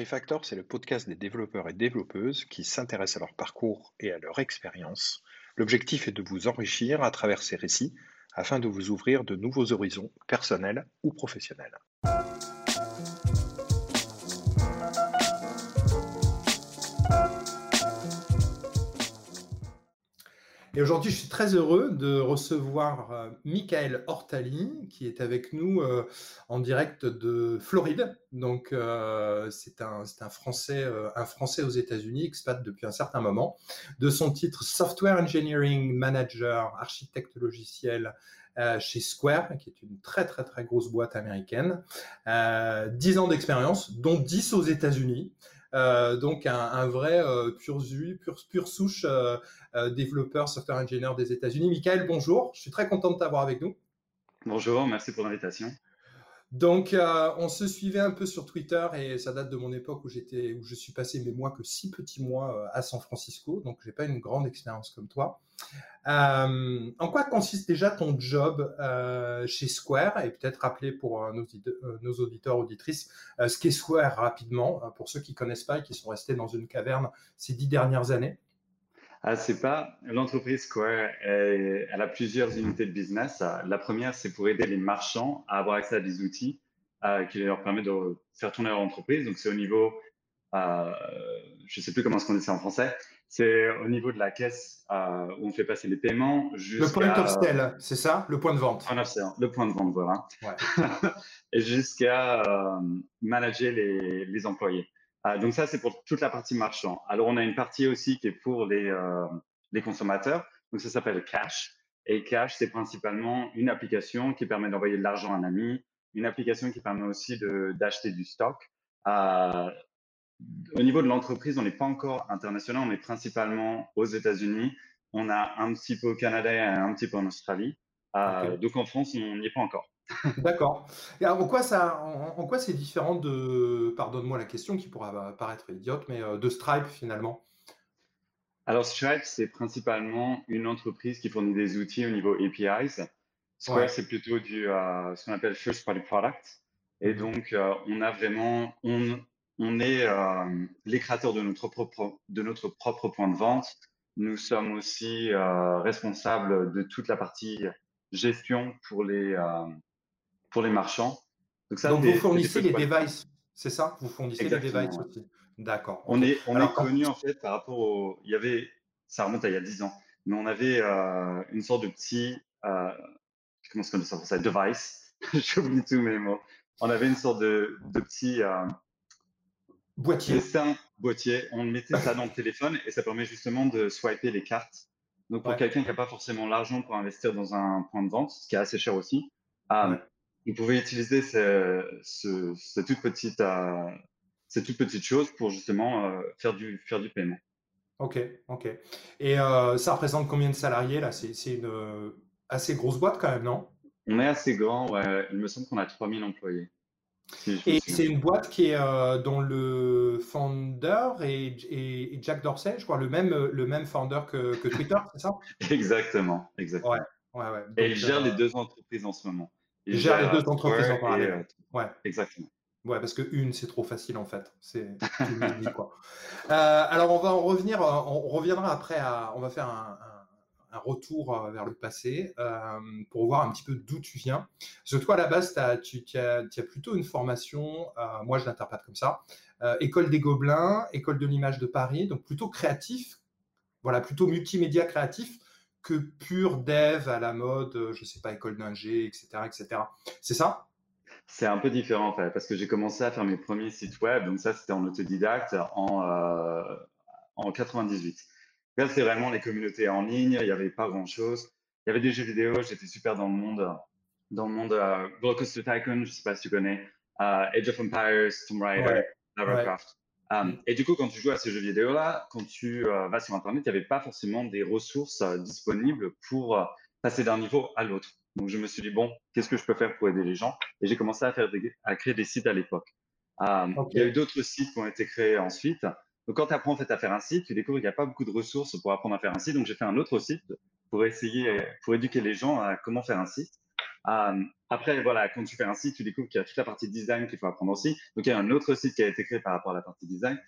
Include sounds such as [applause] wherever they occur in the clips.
Refactor, c'est le podcast des développeurs et développeuses qui s'intéressent à leur parcours et à leur expérience. L'objectif est de vous enrichir à travers ces récits afin de vous ouvrir de nouveaux horizons personnels ou professionnels. Et aujourd'hui, je suis très heureux de recevoir euh, Michael Hortali, qui est avec nous euh, en direct de Floride. Donc, euh, c'est un, Français, un Français aux États-Unis, expat depuis un certain moment. De son titre Software Engineering Manager, architecte logiciel chez Square, qui est une très très très grosse boîte américaine. 10 ans d'expérience, dont 10 aux États-Unis. Euh, donc un, vrai euh, pur, pur, pur souche euh, développeur, software engineer des États-Unis. Michael, bonjour. Je suis très content de t'avoir avec nous. Bonjour, merci pour l'invitation. Donc, euh, on se suivait un peu sur Twitter et ça date de mon époque où j'étais, où je suis passé mes mois que six petits mois euh, à San Francisco. Donc, j'ai pas une grande expérience comme toi. Euh, en quoi consiste déjà ton job chez Square? Et peut-être rappeler pour nos, auditeurs auditrices ce qu'est Square rapidement pour ceux qui connaissent pas et qui sont restés dans une caverne ces dix dernières années. Ah, c'est pas l'entreprise Square. Elle, elle, a plusieurs unités de business. La première, c'est pour aider les marchands à avoir accès à des outils euh, qui leur permettent de faire tourner leur entreprise. Donc, c'est au niveau, euh, je sais plus comment on dit ça en français. C'est au niveau de la caisse euh, où on fait passer les paiements. Le point of sale, c'est ça? Le point de vente. Point of sale, le point de vente, voilà. Ouais. [laughs] Et jusqu'à euh, manager les, les employés. Euh, donc ça, c'est pour toute la partie marchand. Alors, on a une partie aussi qui est pour les, euh, les consommateurs. Donc, ça s'appelle Cash. Et Cash, c'est principalement une application qui permet d'envoyer de l'argent à un ami, une application qui permet aussi d'acheter du stock. Euh, au niveau de l'entreprise, on n'est pas encore international, on est principalement aux États-Unis. On a un petit peu au Canada et un petit peu en Australie. Euh, okay. Donc en France, on n'y est pas encore. D'accord. Et alors, en quoi ça, en, en quoi c'est différent de, pardonne-moi la question qui pourra paraître idiote, mais euh, de Stripe finalement? Alors Stripe, c'est principalement une entreprise qui fournit des outils au niveau APIs. Square, ouais. c'est plutôt du euh, ce qu'on appelle first party product. Et donc, euh, on a vraiment, on, on est euh, les créateurs de notre propre de notre propre point de vente. Nous sommes aussi responsables de toute la partie gestion pour les pour les marchands. Donc, ça, Donc vous fournissez les devices, c'est ça? Vous fournissez Exactement, les devices ouais. aussi. D'accord. On est, on Alors, est connu en fait par rapport au. Il y avait, ça remonte à il y a 10 ans, mais on avait euh, une sorte de petit. Euh, comment est-ce qu'on dit ça Device. [laughs] J'oublie tous mes mots. On avait une sorte de, de petit. Euh, boîtier. un boîtier. On mettait ça dans le téléphone et ça permet justement de swiper les cartes. Donc pour ouais. quelqu'un qui n'a pas forcément l'argent pour investir dans un point de vente, ce qui est assez cher aussi, ouais vous pouvez utiliser ce, ce, cette, toute petite, euh, cette toute petite chose pour justement euh, faire, du, faire du paiement. Ok, ok. Et euh, ça représente combien de salariés là? C'est une euh, assez grosse boîte quand même, non? On est assez grand, ouais. Il me semble qu'on a 3000 employés. Si et c'est une boîte qui est euh, dont le founder est, est, est, Jack Dorsey, je crois, le même, le même founder que, que Twitter, c'est ça? [laughs] Exactement, exactement. Ouais, ouais, ouais. Donc, et il gère les deux entreprises en ce moment. Il gère les deux entreprises en parallèle. Et, ouais. Exactement. Ouais, parce que une, c'est trop facile en fait. C'est [laughs] quoi. Euh, alors on va en revenir. On reviendra après. À, on va faire un, un, un retour vers le passé euh, pour voir un petit peu d'où tu viens. Parce que toi, à la base, as, tu, as, as, plutôt une formation. Euh, moi, je l'interprète comme ça. Euh, école des Gobelins, école de l'image de Paris, donc plutôt créatif. Voilà, plutôt multimédia créatif que pur dev à la mode, je sais pas, école d'ingé, etc., etc. C'est ça? C'est un peu différent en fait, parce que j'ai commencé à faire mes premiers sites web, donc ça c'était en autodidacte en, euh, en 98. Là c'est vraiment les communautés en ligne, il n'y avait pas grand chose. Il y avait des jeux vidéo, j'étais super dans le monde, dans le monde euh, Coaster Tycoon, je sais pas si tu connais, uh, Age of Empires, Tomb Raider, ouais. Lovecraft. Um, et du coup, quand tu joues à ces jeux vidéo-là, quand tu euh, vas sur Internet, il n'y avait pas forcément des ressources euh, disponibles pour euh, passer d'un niveau à l'autre. Donc, je me suis dit, bon, qu'est-ce que je peux faire pour aider les gens? Et j'ai commencé à, faire des, à créer des sites à l'époque. Okay. Il y a eu d'autres sites qui ont été créés ensuite. Donc, quand tu apprends en fait à faire un site, tu découvres qu'il n'y a pas beaucoup de ressources pour apprendre à faire un site. Donc, j'ai fait un autre site pour essayer, pour éduquer les gens à comment faire un site. Après, voilà, quand tu fais un site, tu découvres qu'il y a toute la partie design qu'il faut apprendre aussi. Donc, il y a un autre site qui a été créé par rapport à la partie design.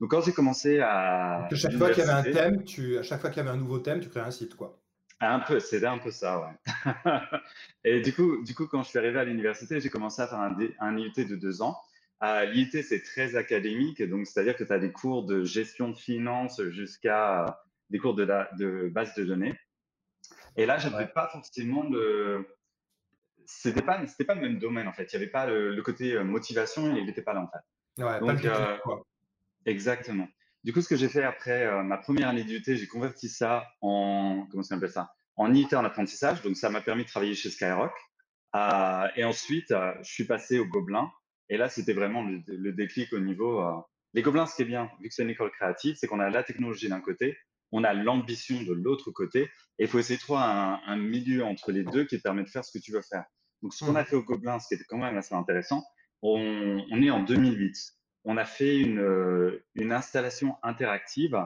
Donc, quand j'ai commencé à. à chaque fois qu'il y avait un thème, tu, à chaque fois qu'il y avait un nouveau thème, tu crées un site, quoi. Un peu, c'était un peu ça, ouais. [laughs] et du coup, du coup, quand je suis arrivé à l'université, j'ai commencé à faire un, un IUT de deux ans. Euh, L'IUT, c'est très académique, donc c'est-à-dire que tu as des cours de gestion de finances jusqu'à des cours de, de base de données. Et là, j'avais pas forcément le. C'était pas, c'était pas le même domaine en fait. Il n'y avait pas le, côté euh, motivation, il n'était pas là en fait. Ouais, donc, pas euh, exactement. Du coup, ce que j'ai fait après euh, ma première année d'IUT, j'ai converti ça en comment ça ça? En IUT en apprentissage. Donc, ça m'a permis de travailler chez Skyrock. et ensuite, je suis passé au Gobelin. Et là, c'était vraiment le, le, déclic au niveau. les Gobelins, ce qui est bien, vu que c'est une école créative, c'est qu'on a la technologie d'un côté, on a l'ambition de l'autre côté. Et il faut essayer de trouver un, milieu entre les deux qui te permet de faire ce que tu veux faire. Donc, ce qu'on a fait au Gobelin, ce qui était quand même assez intéressant, on, est en 2008. On a fait une, une installation interactive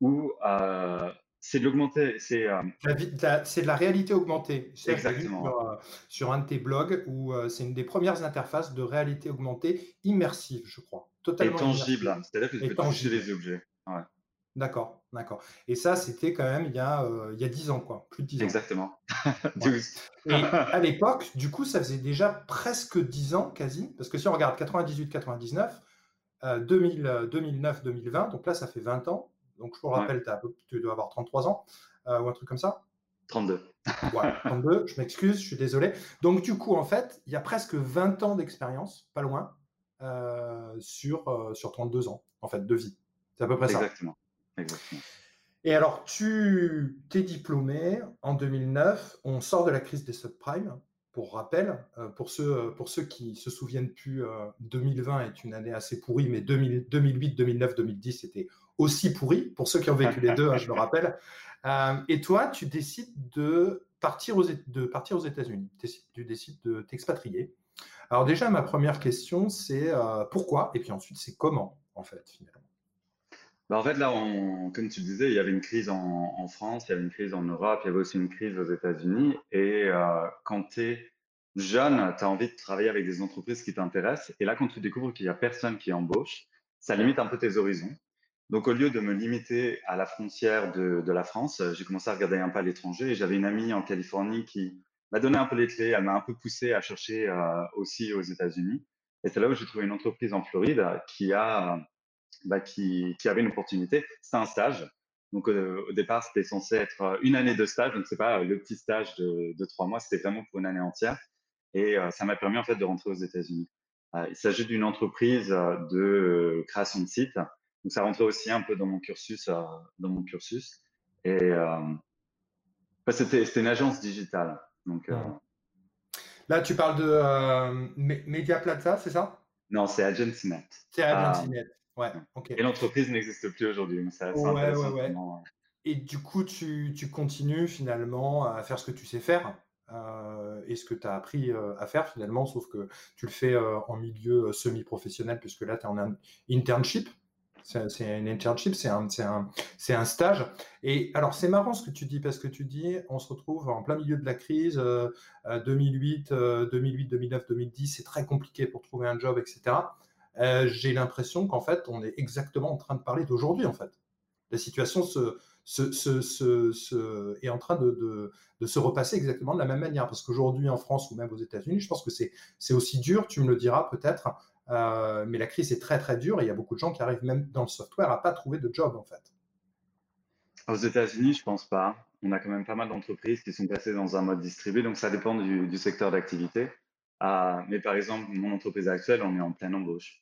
où euh, c'est de l'augmenter. C'est euh, de la réalité augmentée. Exactement. Sur, euh, sur, un de tes blogs où c'est une des premières interfaces de réalité augmentée immersive, je crois. Totalement. Et tangible. C'est-à-dire que tu peux toucher les objets. Ouais. D'accord, d'accord. Et ça, c'était quand même il y a, euh, il y a 10 ans, quoi. Plus de 10 ans. Exactement. [laughs] Et [laughs] à l'époque, du coup, ça faisait déjà presque 10 ans, quasi. Parce que si on regarde 98-99, 2009-2020, donc là, ça fait 20 ans. Donc, je vous rappelle, tu dois avoir 33 ans euh, ou un truc comme ça. 32. Ouais, 32, je m'excuse, je suis désolé. Donc, du coup, en fait, il y a presque 20 ans d'expérience, pas loin, euh, sur, sur 32 ans, en fait, de vie. C'est à peu près ça. Exactement. Exactement. Et alors, tu t'es diplômé en 2009. On sort de la crise des subprimes. Pour rappel, euh, pour ceux, pour ceux qui se souviennent plus, 2020 euh, est une année assez pourrie, mais 2008, 2009, 2010 c'était aussi pourri. Pour ceux qui ont vécu les deux, hein, je le rappelle. [laughs] Euh, et toi, tu décides de partir aux, de partir aux États-Unis. Tu décides de t'expatrier. Alors déjà, ma première question, c'est pourquoi, et puis ensuite, c'est comment, en fait, finalement? Bah, en fait, là, comme tu disais, il y avait une crise en, France, il y avait une crise en Europe, il y avait aussi une crise aux États-Unis. Et euh, quand tu es jeune, tu as envie de travailler avec des entreprises qui t'intéressent. Et là, quand tu découvres qu'il n'y a personne qui embauche, ça limite un peu tes horizons. Donc, au lieu de me limiter à la frontière de, la France, j'ai commencé à regarder un peu à l'étranger. Et j'avais une amie en Californie qui m'a donné un peu les clés. Elle m'a un peu poussé à chercher euh, aussi aux États-Unis. Et c'est là où j'ai trouvé une entreprise en Floride qui a bah, qui, qui, avait une opportunité. C'était un stage. Donc euh, au départ, c'était censé être euh, une année de stage. Donc c'est pas euh, le petit stage de, de trois mois, c'était vraiment pour une année entière. Et ça m'a permis en fait de rentrer aux États-Unis. il s'agit d'une entreprise de création de sites. Donc ça rentrait aussi un peu dans mon cursus, dans mon cursus. Et bah, c'était une agence digitale. Donc Là, tu parles de Media Plaza, c'est ça? Non, c'est AgencyNet. C'est AgencyNet. Ouais, Et l'entreprise n'existe plus aujourd'hui. Ça, ouais, ouais, ouais. Et du coup, tu, tu, continues finalement à faire ce que tu sais faire euh, et ce que tu as appris euh, à faire finalement, sauf que tu le fais euh, en milieu semi-professionnel, puisque là, tu es en internship. C'est une internship, c'est un, un, un, stage. Et alors, c'est marrant ce que tu dis, parce que tu dis, on se retrouve en plein milieu de la crise, 2008, 2008, 2009, 2010, c'est très compliqué pour trouver un job, etc. Euh, j'ai l'impression qu'en fait, on est exactement en train de parler d'aujourd'hui, en fait. La situation se, se, se, est en train de, de, se repasser exactement de la même manière. Parce qu'aujourd'hui, en France ou même aux États-Unis, je pense que c'est aussi dur, tu me le diras peut-être, euh, mais la crise est très très dure et il y a beaucoup de gens qui arrivent même dans le software à pas trouver de job, en fait. Aux États-Unis, je pense pas. On a quand même pas mal d'entreprises qui sont passées dans un mode distribué, donc ça dépend du, du secteur d'activité. Euh, mais par exemple, mon entreprise actuelle, on est en pleine embauche.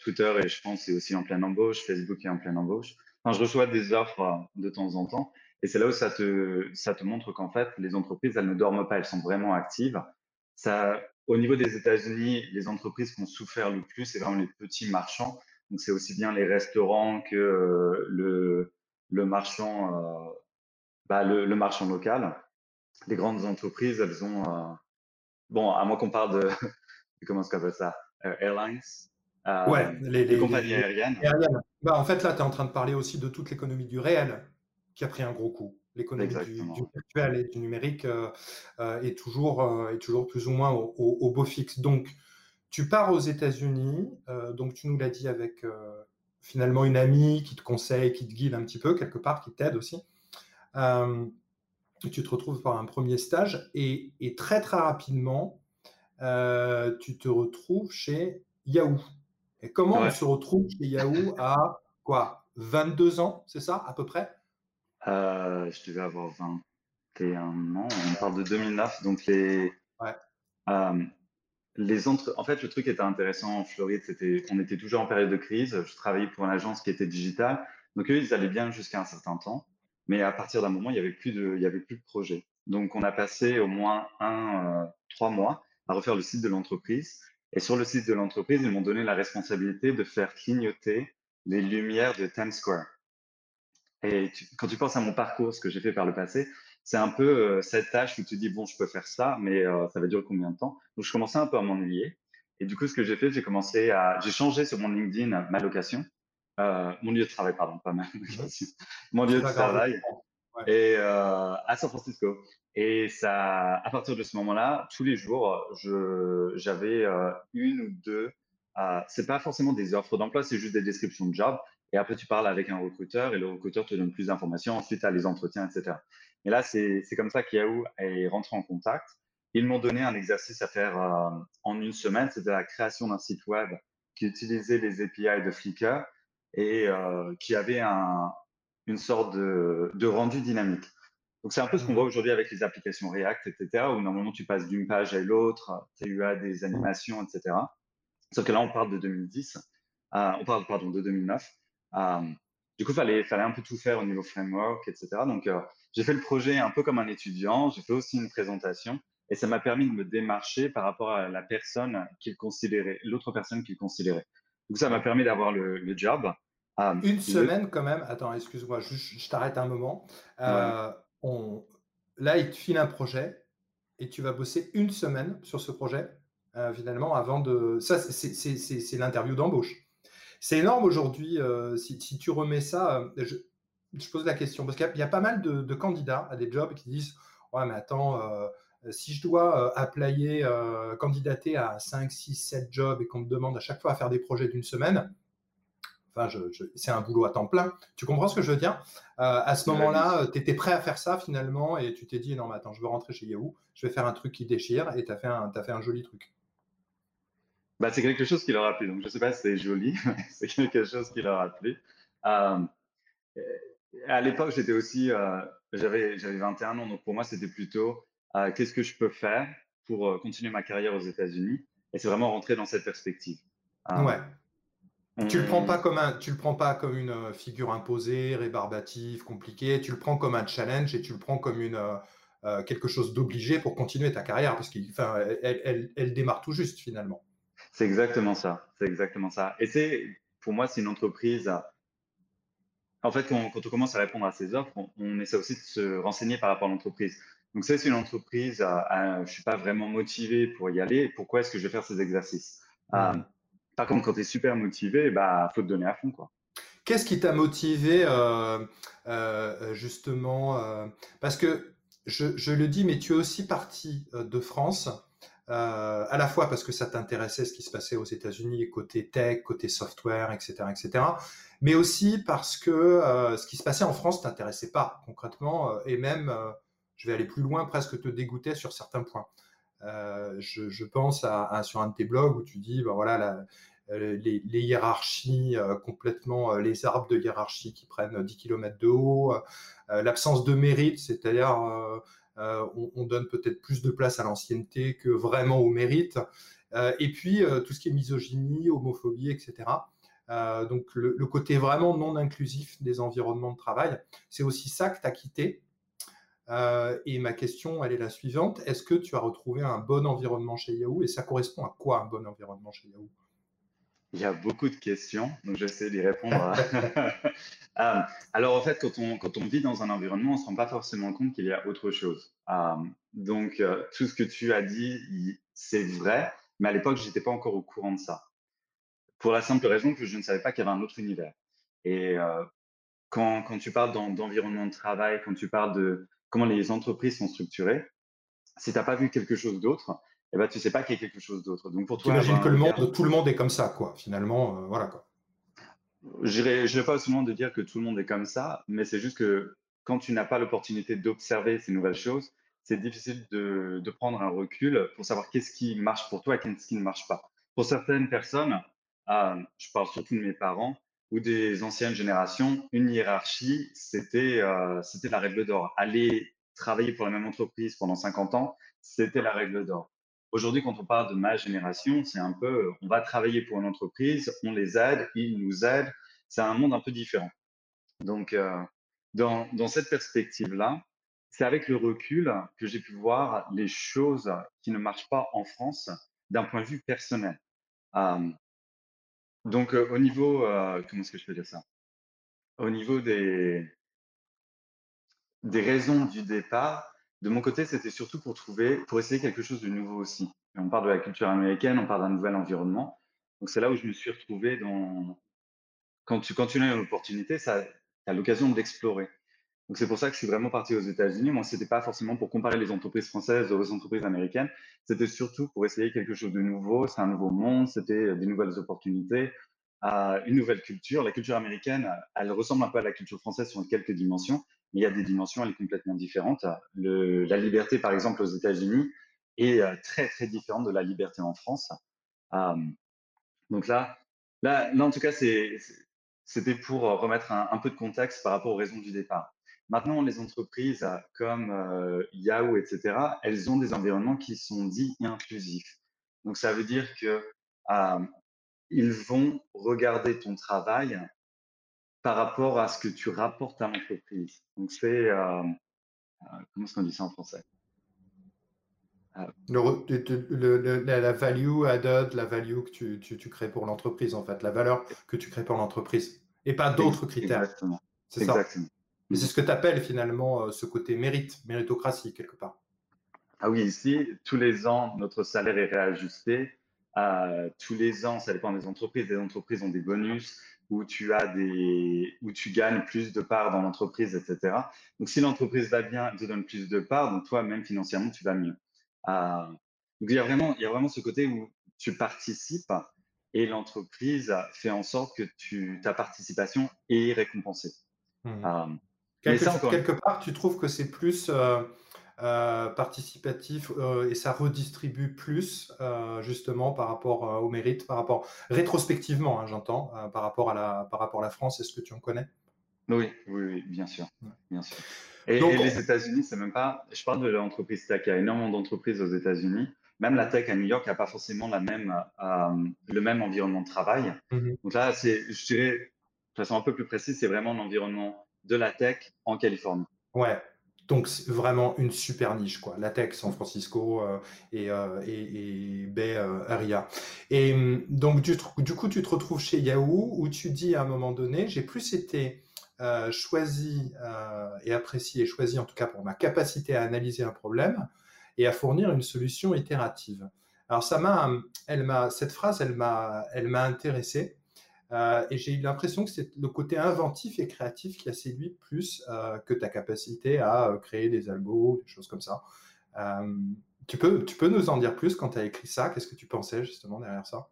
Twitter, et je pense, est aussi en pleine embauche. Facebook est en pleine embauche. Je reçois des offres euh, de temps en temps. Et c'est là où ça te, ça te montre qu'en fait, les entreprises, elles ne dorment pas, elles sont vraiment actives. Au niveau des États-Unis, les entreprises qui ont souffert le plus, c'est vraiment les petits marchands. Donc, c'est aussi bien les restaurants que euh, le, le marchand, euh, bah, le, marchand local. Les grandes entreprises, elles ont, bon, à moins qu'on parle de, [laughs] comment est-ce qu'on appelle ça, airlines, euh, ouais, les, compagnies aériennes. Bah, en fait, là, tu es en train de parler aussi de toute l'économie du réel qui a pris un gros coup. L'économie du, virtuel et du numérique est, toujours, est toujours plus ou moins au, beau fixe. Donc, tu pars aux États-Unis, donc tu nous l'as dit avec finalement une amie qui te conseille, qui te guide un petit peu quelque part, qui t'aide aussi. tu te retrouves par un premier stage et, et très très rapidement, tu te retrouves chez Yahoo. Et comment on se retrouve chez Yahoo à quoi 22 ans, c'est ça, à peu près? Euh, Je devais avoir 21 ans. On parle de 2009. Donc, les. Euh, les entre... En fait, le truc qui était intéressant en Floride, c'était qu'on était toujours en période de crise. Je travaillais pour une agence qui était digitale. Donc, eux, ils allaient bien jusqu'à un certain temps. Mais à partir d'un moment, il n'y avait, plus de... il y avait plus de projet. Donc, on a passé au moins un, euh, trois mois à refaire le site de l'entreprise. Et sur le site de l'entreprise, ils m'ont donné la responsabilité de faire clignoter les lumières de Times Square. Et quand tu penses à mon parcours, ce que j'ai fait par le passé, c'est un peu euh, cette tâche où tu dis, bon, je peux faire ça, mais euh, ça va durer combien de temps? Donc, je commençais un peu à m'ennuyer. Et du coup, ce que j'ai fait, j'ai commencé à... J'ai changé sur mon LinkedIn ma location. Euh, mon lieu de travail, pardon, pas ma [laughs] location. Mon lieu de travail. Et à San Francisco. Et ça, à partir de ce moment-là, tous les jours, j'avais une ou deux. c'est pas forcément des offres d'emploi, c'est juste des descriptions de job. Et après, tu parles avec un recruteur et le recruteur te donne plus d'informations. Ensuite, tu as les entretiens, etc. Et là, c'est comme ça qu'Yahoo est rentré en contact. Ils m'ont donné un exercice à faire en une semaine. C'était la création d'un site web qui utilisait les API de Flickr et qui avait un, une sorte de, de rendu dynamique. Donc, c'est un peu ce qu'on voit aujourd'hui avec les applications React, etc., où normalement tu passes d'une page à l'autre, tu as des animations, etc. Sauf que là, on parle de 2010, euh, on parle, pardon, de 2009. Euh, du coup, il fallait, fallait un peu tout faire au niveau framework, etc. Donc, euh, j'ai fait le projet un peu comme un étudiant, j'ai fait aussi une présentation, et ça m'a permis de me démarcher par rapport à la personne qu'il considérait, l'autre personne qu'il considérait. Donc, ça m'a permis d'avoir le, le, job. une semaine quand même, attends, excuse-moi, je, je t'arrête un moment là, il te file un projet et tu vas bosser une semaine sur ce projet, euh, finalement, avant de. Ça, c'est l'interview d'embauche. C'est énorme aujourd'hui. Euh, si, tu remets ça, euh, je, pose la question, parce qu'il y, a pas mal de, candidats à des jobs qui disent Ouais, mais attends, si je dois applayer, candidater à 5, 6, 7 jobs et qu'on me demande à chaque fois à faire des projets d'une semaine, Enfin, c'est un boulot à temps plein. Tu comprends ce que je veux dire? Euh, À ce moment-là, euh, tu étais prêt à faire ça finalement et tu t'es dit non, mais attends, je veux rentrer chez Yahoo, je vais faire un truc qui déchire et tu as, fait un, as fait un joli truc. Bah, c'est quelque chose qui leur a plu. Donc, je ne sais pas si c'est joli, [laughs] mais c'est quelque chose qui leur a plu. Euh, à l'époque, j'étais aussi, j'avais, j'avais 21 ans, donc pour moi, c'était plutôt qu'est-ce que je peux faire pour continuer ma carrière aux États-Unis? Et c'est vraiment rentrer dans cette perspective. ouais. Tu le prends pas comme un, tu le prends pas comme une euh, figure imposée, rébarbative, compliquée. Tu le prends comme un challenge et tu le prends comme une euh, euh, quelque chose d'obligé pour continuer ta carrière parce qu'elle elle, elle, démarre tout juste finalement. C'est exactement ça. C'est exactement ça. Et c'est pour moi c'est une entreprise. En fait, quand, quand, on commence à répondre à ces offres, on, essaie aussi de se renseigner par rapport à l'entreprise. Donc, c'est une entreprise, je ne suis pas vraiment motivé pour y aller. Pourquoi est-ce que je vais faire ces exercices? Mmh. Par contre, quand tu es super motivé, bah, faut te donner à fond. quoi. Qu'est-ce qui t'a motivé euh, euh, justement euh, Parce que je, le dis, mais tu es aussi parti de France, à la fois parce que ça t'intéressait ce qui se passait aux États-Unis, côté tech, côté software, etc., etc., mais aussi parce que ce qui se passait en France t'intéressait pas concrètement, et même, je vais aller plus loin, presque te dégoûtait sur certains points. Euh, je, pense à, sur un de tes blogs où tu dis, bah voilà, euh, les, hiérarchies euh, complètement, les arbres de hiérarchie qui prennent 10 km de haut, l'absence de mérite, c'est-à-dire on, donne peut-être plus de place à l'ancienneté que vraiment au mérite, et puis tout ce qui est misogynie, homophobie, etc. donc le, le, côté vraiment non inclusif des environnements de travail, c'est aussi ça que tu as quitté euh, et ma question, elle est la suivante. Est-ce que tu as retrouvé un bon environnement chez Yahoo? Et ça correspond à quoi un bon environnement chez Yahoo? Il y a beaucoup de questions, donc j'essaie d'y répondre. [laughs] Euh, alors en fait, quand on, quand on vit dans un environnement, on ne se rend pas forcément compte qu'il y a autre chose. Euh, donc tout ce que tu as dit, c'est vrai, mais à l'époque, je n'étais pas encore au courant de ça. Pour la simple raison que je ne savais pas qu'il y avait un autre univers. Et quand, quand tu parles d'environnement de travail, quand tu parles de comment les entreprises sont structurées, si tu n'as pas vu quelque chose d'autre, eh ben, tu ne sais pas qu'il y a quelque chose d'autre. Donc pour toi, imagines que le monde, tout le monde est comme ça, quoi. Finalement, euh, voilà quoi. Je n'irai pas seulement de dire que tout le monde est comme ça, mais c'est juste que quand tu n'as pas l'opportunité d'observer ces nouvelles choses, c'est difficile de, de, prendre un recul pour savoir qu'est-ce qui marche pour toi et qu'est-ce qui ne marche pas. Pour certaines personnes, euh, je parle surtout de mes parents ou des anciennes générations, une hiérarchie, c'était euh, c'était la règle d'or. Aller travailler pour la même entreprise pendant 50 ans, c'était la règle d'or. Aujourd'hui, quand on parle de ma génération, c'est un peu, on va travailler pour une entreprise, on les aide, ils nous aident. C'est un monde un peu différent. Donc, euh, dans, dans cette perspective-là, c'est avec le recul que j'ai pu voir les choses qui ne marchent pas en France d'un point de vue personnel. Euh, donc, au niveau, comment est-ce que je peux dire ça? Au niveau des, des raisons du départ, de mon côté, c'était surtout pour trouver, pour essayer quelque chose de nouveau aussi. On parle de la culture américaine, on parle d'un nouvel environnement. Donc, c'est là où je me suis retrouvé dans. Quand tu, quand tu as une opportunité, tu as l'occasion de l'explorer. Donc c'est pour ça que je suis vraiment parti aux États-Unis. Moi, c'était pas forcément pour comparer les entreprises françaises aux entreprises américaines. C'était surtout pour essayer quelque chose de nouveau. C'est un nouveau monde. C'était euh, des nouvelles opportunités, euh, une nouvelle culture. La culture américaine, elle ressemble un peu à la culture française sur quelques dimensions. Mais il y a des dimensions, elle est complètement différente. La liberté, par exemple, aux États-Unis est euh, très très différente de la liberté en France. Donc là, là, là, en tout cas, c'était pour remettre un peu de contexte par rapport aux raisons du départ. Maintenant, les entreprises comme euh, Yahoo, etc., elles ont des environnements qui sont dits inclusifs. Donc, ça veut dire que euh, ils vont regarder ton travail par rapport à ce que tu rapportes à l'entreprise. Donc, c'est euh, comment est-ce qu'on dit ça en français? La value added, la value que tu, tu, tu crées pour l'entreprise, en fait, la valeur que tu crées pour l'entreprise, et pas d'autres critères. Exactement. C'est ça? Mais c'est ce que tu appelles finalement euh, ce côté mérite, méritocratie quelque part. Ah oui, ici, tous les ans, notre salaire est réajusté. Euh, tous les ans, ça dépend des entreprises. Des entreprises ont des bonus où tu as des, où tu gagnes plus de parts dans l'entreprise, etc. Donc, si l'entreprise va bien, elle te donne plus de parts, donc toi, même financièrement, tu vas mieux. Euh, donc, il y a vraiment, il y a vraiment ce côté où tu participes et l'entreprise fait en sorte que tu, ta participation est récompensée. Mmh. Quelque, part, tu trouves que c'est plus euh, euh, participatif euh, et ça redistribue plus justement par rapport au mérite, par rapport rétrospectivement, hein, j'entends, par rapport à la par rapport à la France. Est-ce que tu en connais? Oui, oui, bien sûr, bien sûr. Et, les États-Unis, c'est même pas. Je parle de l'entreprise tech. Il y a énormément d'entreprises aux États-Unis. Même la tech à New York n'a pas forcément la même, le même environnement de travail. Mmh Donc là, c'est, je dirais, de façon un peu plus précise, c'est vraiment l'environnement de la tech en Californie. Ouais, donc vraiment une super niche, quoi. La tech, San Francisco euh, et, euh, et, Bay euh, Area. Et hum, donc du, du, coup, tu te retrouves chez Yahoo où tu dis à un moment donné, j'ai plus été choisi et apprécié et choisi en tout cas pour ma capacité à analyser un problème et à fournir une solution itérative. Alors ça m'a, elle m'a, cette phrase, elle m'a, elle m'a intéressé euh, et j'ai eu l'impression que c'est le côté inventif et créatif qui a séduit plus euh, que ta capacité à euh, créer des algos, des choses comme ça. tu, peux, tu peux nous en dire plus quand tu as écrit ça? Qu'est-ce que tu pensais justement derrière ça?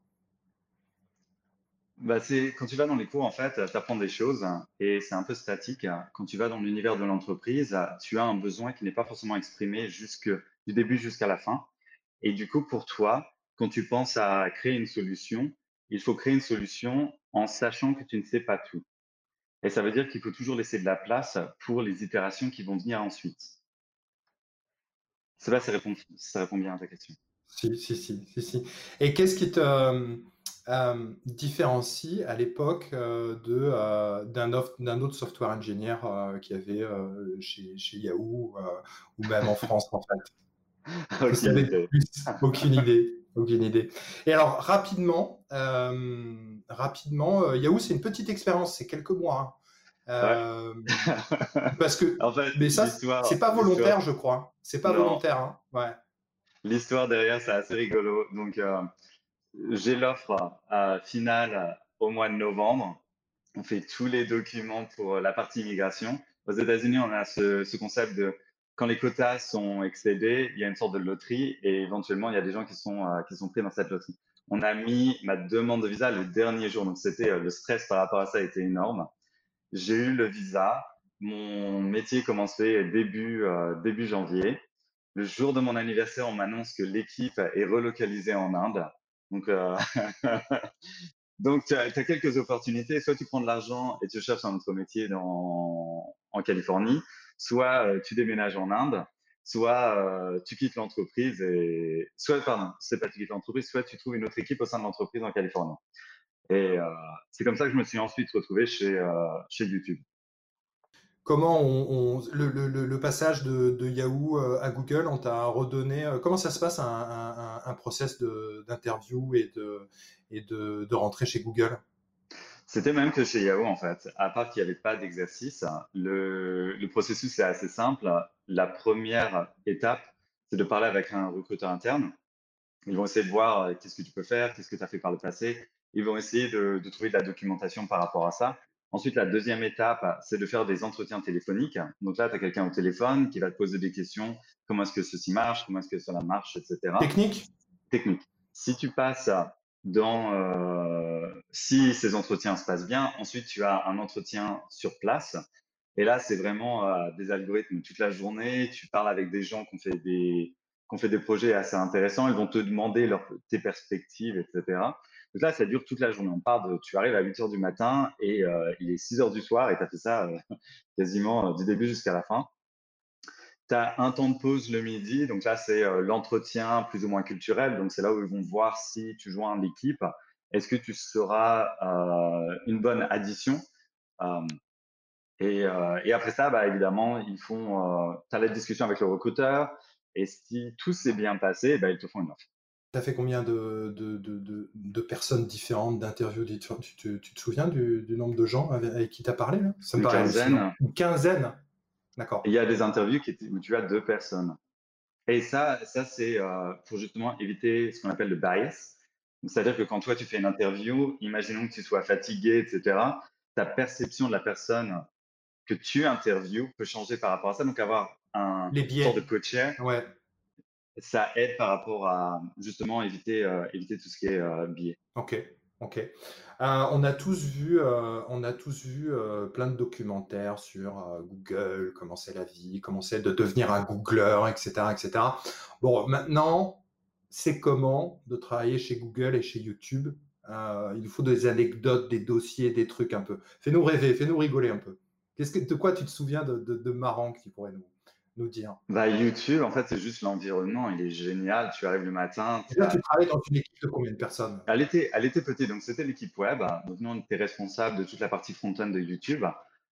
Bah quand tu vas dans les cours, en fait, tu apprends des choses et c'est un peu statique. Quand tu vas dans l'univers de l'entreprise, tu as un besoin qui n'est pas forcément exprimé jusque, du début jusqu'à la fin. Et du coup, pour toi, quand tu penses à créer une solution, il faut créer une solution en sachant que tu ne sais pas tout. Et ça veut dire qu'il faut toujours laisser de la place pour les itérations qui vont venir ensuite. Ça va, ça répond, ça répond bien à ta question. Si, si, si, si, si. Et qu'est-ce qui te euh, euh, différencie à l'époque euh, d'un, autre software ingénieur qui avait chez, chez, Yahoo ou même en France en fait? [laughs] Aucune idée. Aucune idée. Aucune idée. Et alors, rapidement, euh, rapidement euh, Yahoo, c'est une petite expérience, c'est quelques mois. Hein. Euh, parce que, [laughs] en fait, mais ça, c'est pas volontaire, je crois. C'est pas volontaire. Hein. Ouais. L'histoire derrière, c'est assez rigolo. Donc, j'ai l'offre finale au mois de novembre. on fait tous les documents pour la partie immigration. Aux États-Unis, on a ce, concept de quand les quotas sont excédés, il y a une sorte de loterie et éventuellement, il y a des gens qui sont, euh, qui sont pris dans cette loterie. On a mis ma demande de visa le dernier jour, donc c'était euh, le stress par rapport à ça était énorme. J'ai eu le visa. Mon métier commençait début, euh, début janvier. Le jour de mon anniversaire, on m'annonce que l'équipe est relocalisée en Inde. Donc, [laughs] Donc, tu as, quelques opportunités. Soit tu prends de l'argent et tu cherches un autre métier dans, en Californie, soit euh, tu déménages en Inde, soit euh, tu quittes l'entreprise et soit, pardon, c'est pas tu quittes l'entreprise, soit tu trouves une autre équipe au sein de l'entreprise en Californie. Et c'est comme ça que je me suis ensuite retrouvé chez, chez YouTube comment on, le, passage de, Yahoo à Google, on t'a redonné. comment ça se passe un, un, un process d'interview et, de, et de, de, rentrer chez Google? C'était même que chez Yahoo, en fait. À part qu'il n'y avait pas d'exercice, le, le, processus est assez simple. La première étape, c'est de parler avec un recruteur interne. Ils vont essayer de voir euh, qu'est-ce que tu peux faire, qu'est-ce que tu as fait par le passé. Ils vont essayer de, de, trouver de la documentation par rapport à ça. Ensuite, la deuxième étape, c'est de faire des entretiens téléphoniques. Donc là, tu as quelqu'un au téléphone qui va te poser des questions. Comment est-ce que ceci marche? Comment est-ce que cela marche Etc. Technique? Technique. Si tu passes dans euh, si ces entretiens se passent bien, ensuite tu as un entretien sur place. Et là, c'est vraiment euh, des algorithmes toute la journée. Tu parles avec des gens qui ont fait des, qui ont fait des projets assez intéressants. Ils vont te demander leur, tes perspectives, etc. Donc là, ça dure toute la journée. On part de, tu arrives à 8 heures du matin et euh, il est 6 heures du soir et tu as fait ça euh, [laughs] quasiment du début jusqu'à la fin. Tu as un temps de pause le midi. Donc là, c'est l'entretien plus ou moins culturel. Donc c'est là où ils vont voir si tu joins l'équipe. Est-ce que tu seras une bonne addition? Et, et, après ça, bah, évidemment, ils font, tu as la discussion avec le recruteur. Et si tout s'est bien passé, bah, ils te font une offre. Tu as fait combien de, de, de, de personnes différentes, d'interviews tu, tu, tu, te souviens du, du, nombre de gens avec, qui tu as parlé là? Ça Une quinzaine. Une quinzaine? D'accord. Il y a des interviews qui où tu as deux personnes. Et ça, ça c'est euh, pour justement éviter ce qu'on appelle le bias. C'est-à-dire que quand toi, tu fais une interview, imaginons que tu sois fatigué, etc., ta perception de la personne que tu interviews peut changer par rapport à ça. Donc, avoir un Les biais. sort de coacher ouais ça aide par rapport à justement éviter, euh, éviter tout ce qui est euh, biais. Ok, ok. Euh, on a tous vu, on a tous vu plein de documentaires sur Google, comment c'est la vie, comment c'est de devenir un Googler, etc., etc. Bon, maintenant, c'est comment de travailler chez Google et chez YouTube? il nous faut des anecdotes, des dossiers, des trucs un peu. Fais-nous rêver, fais-nous rigoler un peu. Qu'est-ce que, de quoi tu te souviens de, de, de marrant qui pourrait nous, nous dire bah, YouTube, en fait, c'est juste l'environnement. Il est génial. Tu arrives le matin. là, tu travailles dans une équipe de combien de personnes? Elle était, elle était petite. Donc, c'était l'équipe web. Donc, nous, on était responsable de toute la partie front-end de YouTube.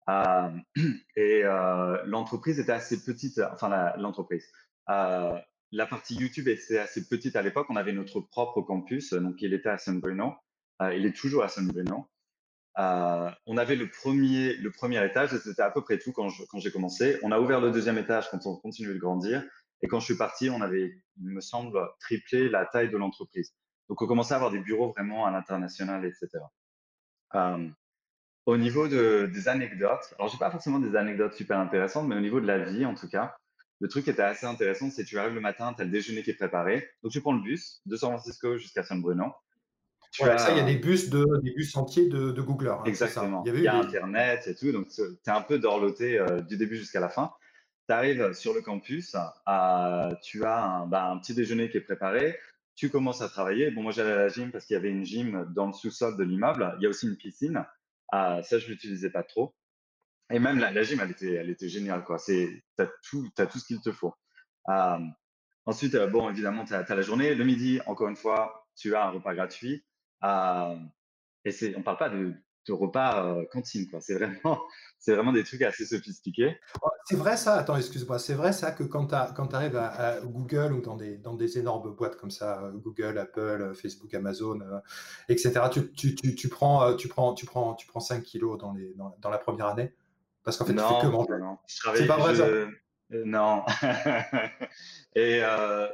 Euh, [clears throat] et euh, l'entreprise était assez petite. Enfin, l'entreprise. Euh, la partie YouTube était assez petite à l'époque. On avait notre propre campus. Donc, il était à San Bruno. il est toujours à San Bruno. Euh, on avait le premier, le premier étage et c'était à peu près tout quand, j'ai commencé. On a ouvert le deuxième étage quand on continuait de grandir. Et quand je suis parti, on avait, il me semble, triplé la taille de l'entreprise. Donc, on commençait à avoir des bureaux vraiment à l'international, etc. Euh, au niveau de, des anecdotes, alors j'ai pas forcément des anecdotes super intéressantes, mais au niveau de la vie, en tout cas, le truc qui était assez intéressant, c'est que tu arrives le matin, tu as le déjeuner qui est préparé. Donc, tu prends le bus de San Francisco jusqu'à San Bruno ça, il y a des bus, de, des bus entiers de, de. Hein, Exactement. Il y, a, Internet et tout, donc tu es un peu dorloté euh, du début jusqu'à la fin. Tu arrives sur le campus, tu as un, bah, un, petit déjeuner qui est préparé, tu commences à travailler. Bon, moi j'allais à la gym parce qu'il y avait une gym dans le sous-sol de l'immeuble. Il y a aussi une piscine. ça, je l'utilisais pas trop. Et même la, la, gym, elle était, elle était géniale. Tu as tout, as tout ce qu'il te faut. ensuite, euh, bon, évidemment, tu as, as, la journée. Le midi, encore une fois, tu as un repas gratuit. Euh, et c'est, on parle pas de, de repas euh, cantine, quoi. C'est vraiment, [laughs] c'est vraiment des trucs assez sophistiqués. Oh, c'est vrai ça, attends, excuse-moi, c'est vrai ça que quand tu arrives à, Google ou dans des, dans des énormes boîtes comme ça, euh, Google, Apple, Facebook, Amazon, etc., tu, tu, tu, tu, prends, tu, prends, tu, prends, tu prends 5 kilos dans, les, dans, dans la première année? Parce qu'en fait, tu fais que manger. C'est pas vrai ça? non. [laughs] [laughs] et euh,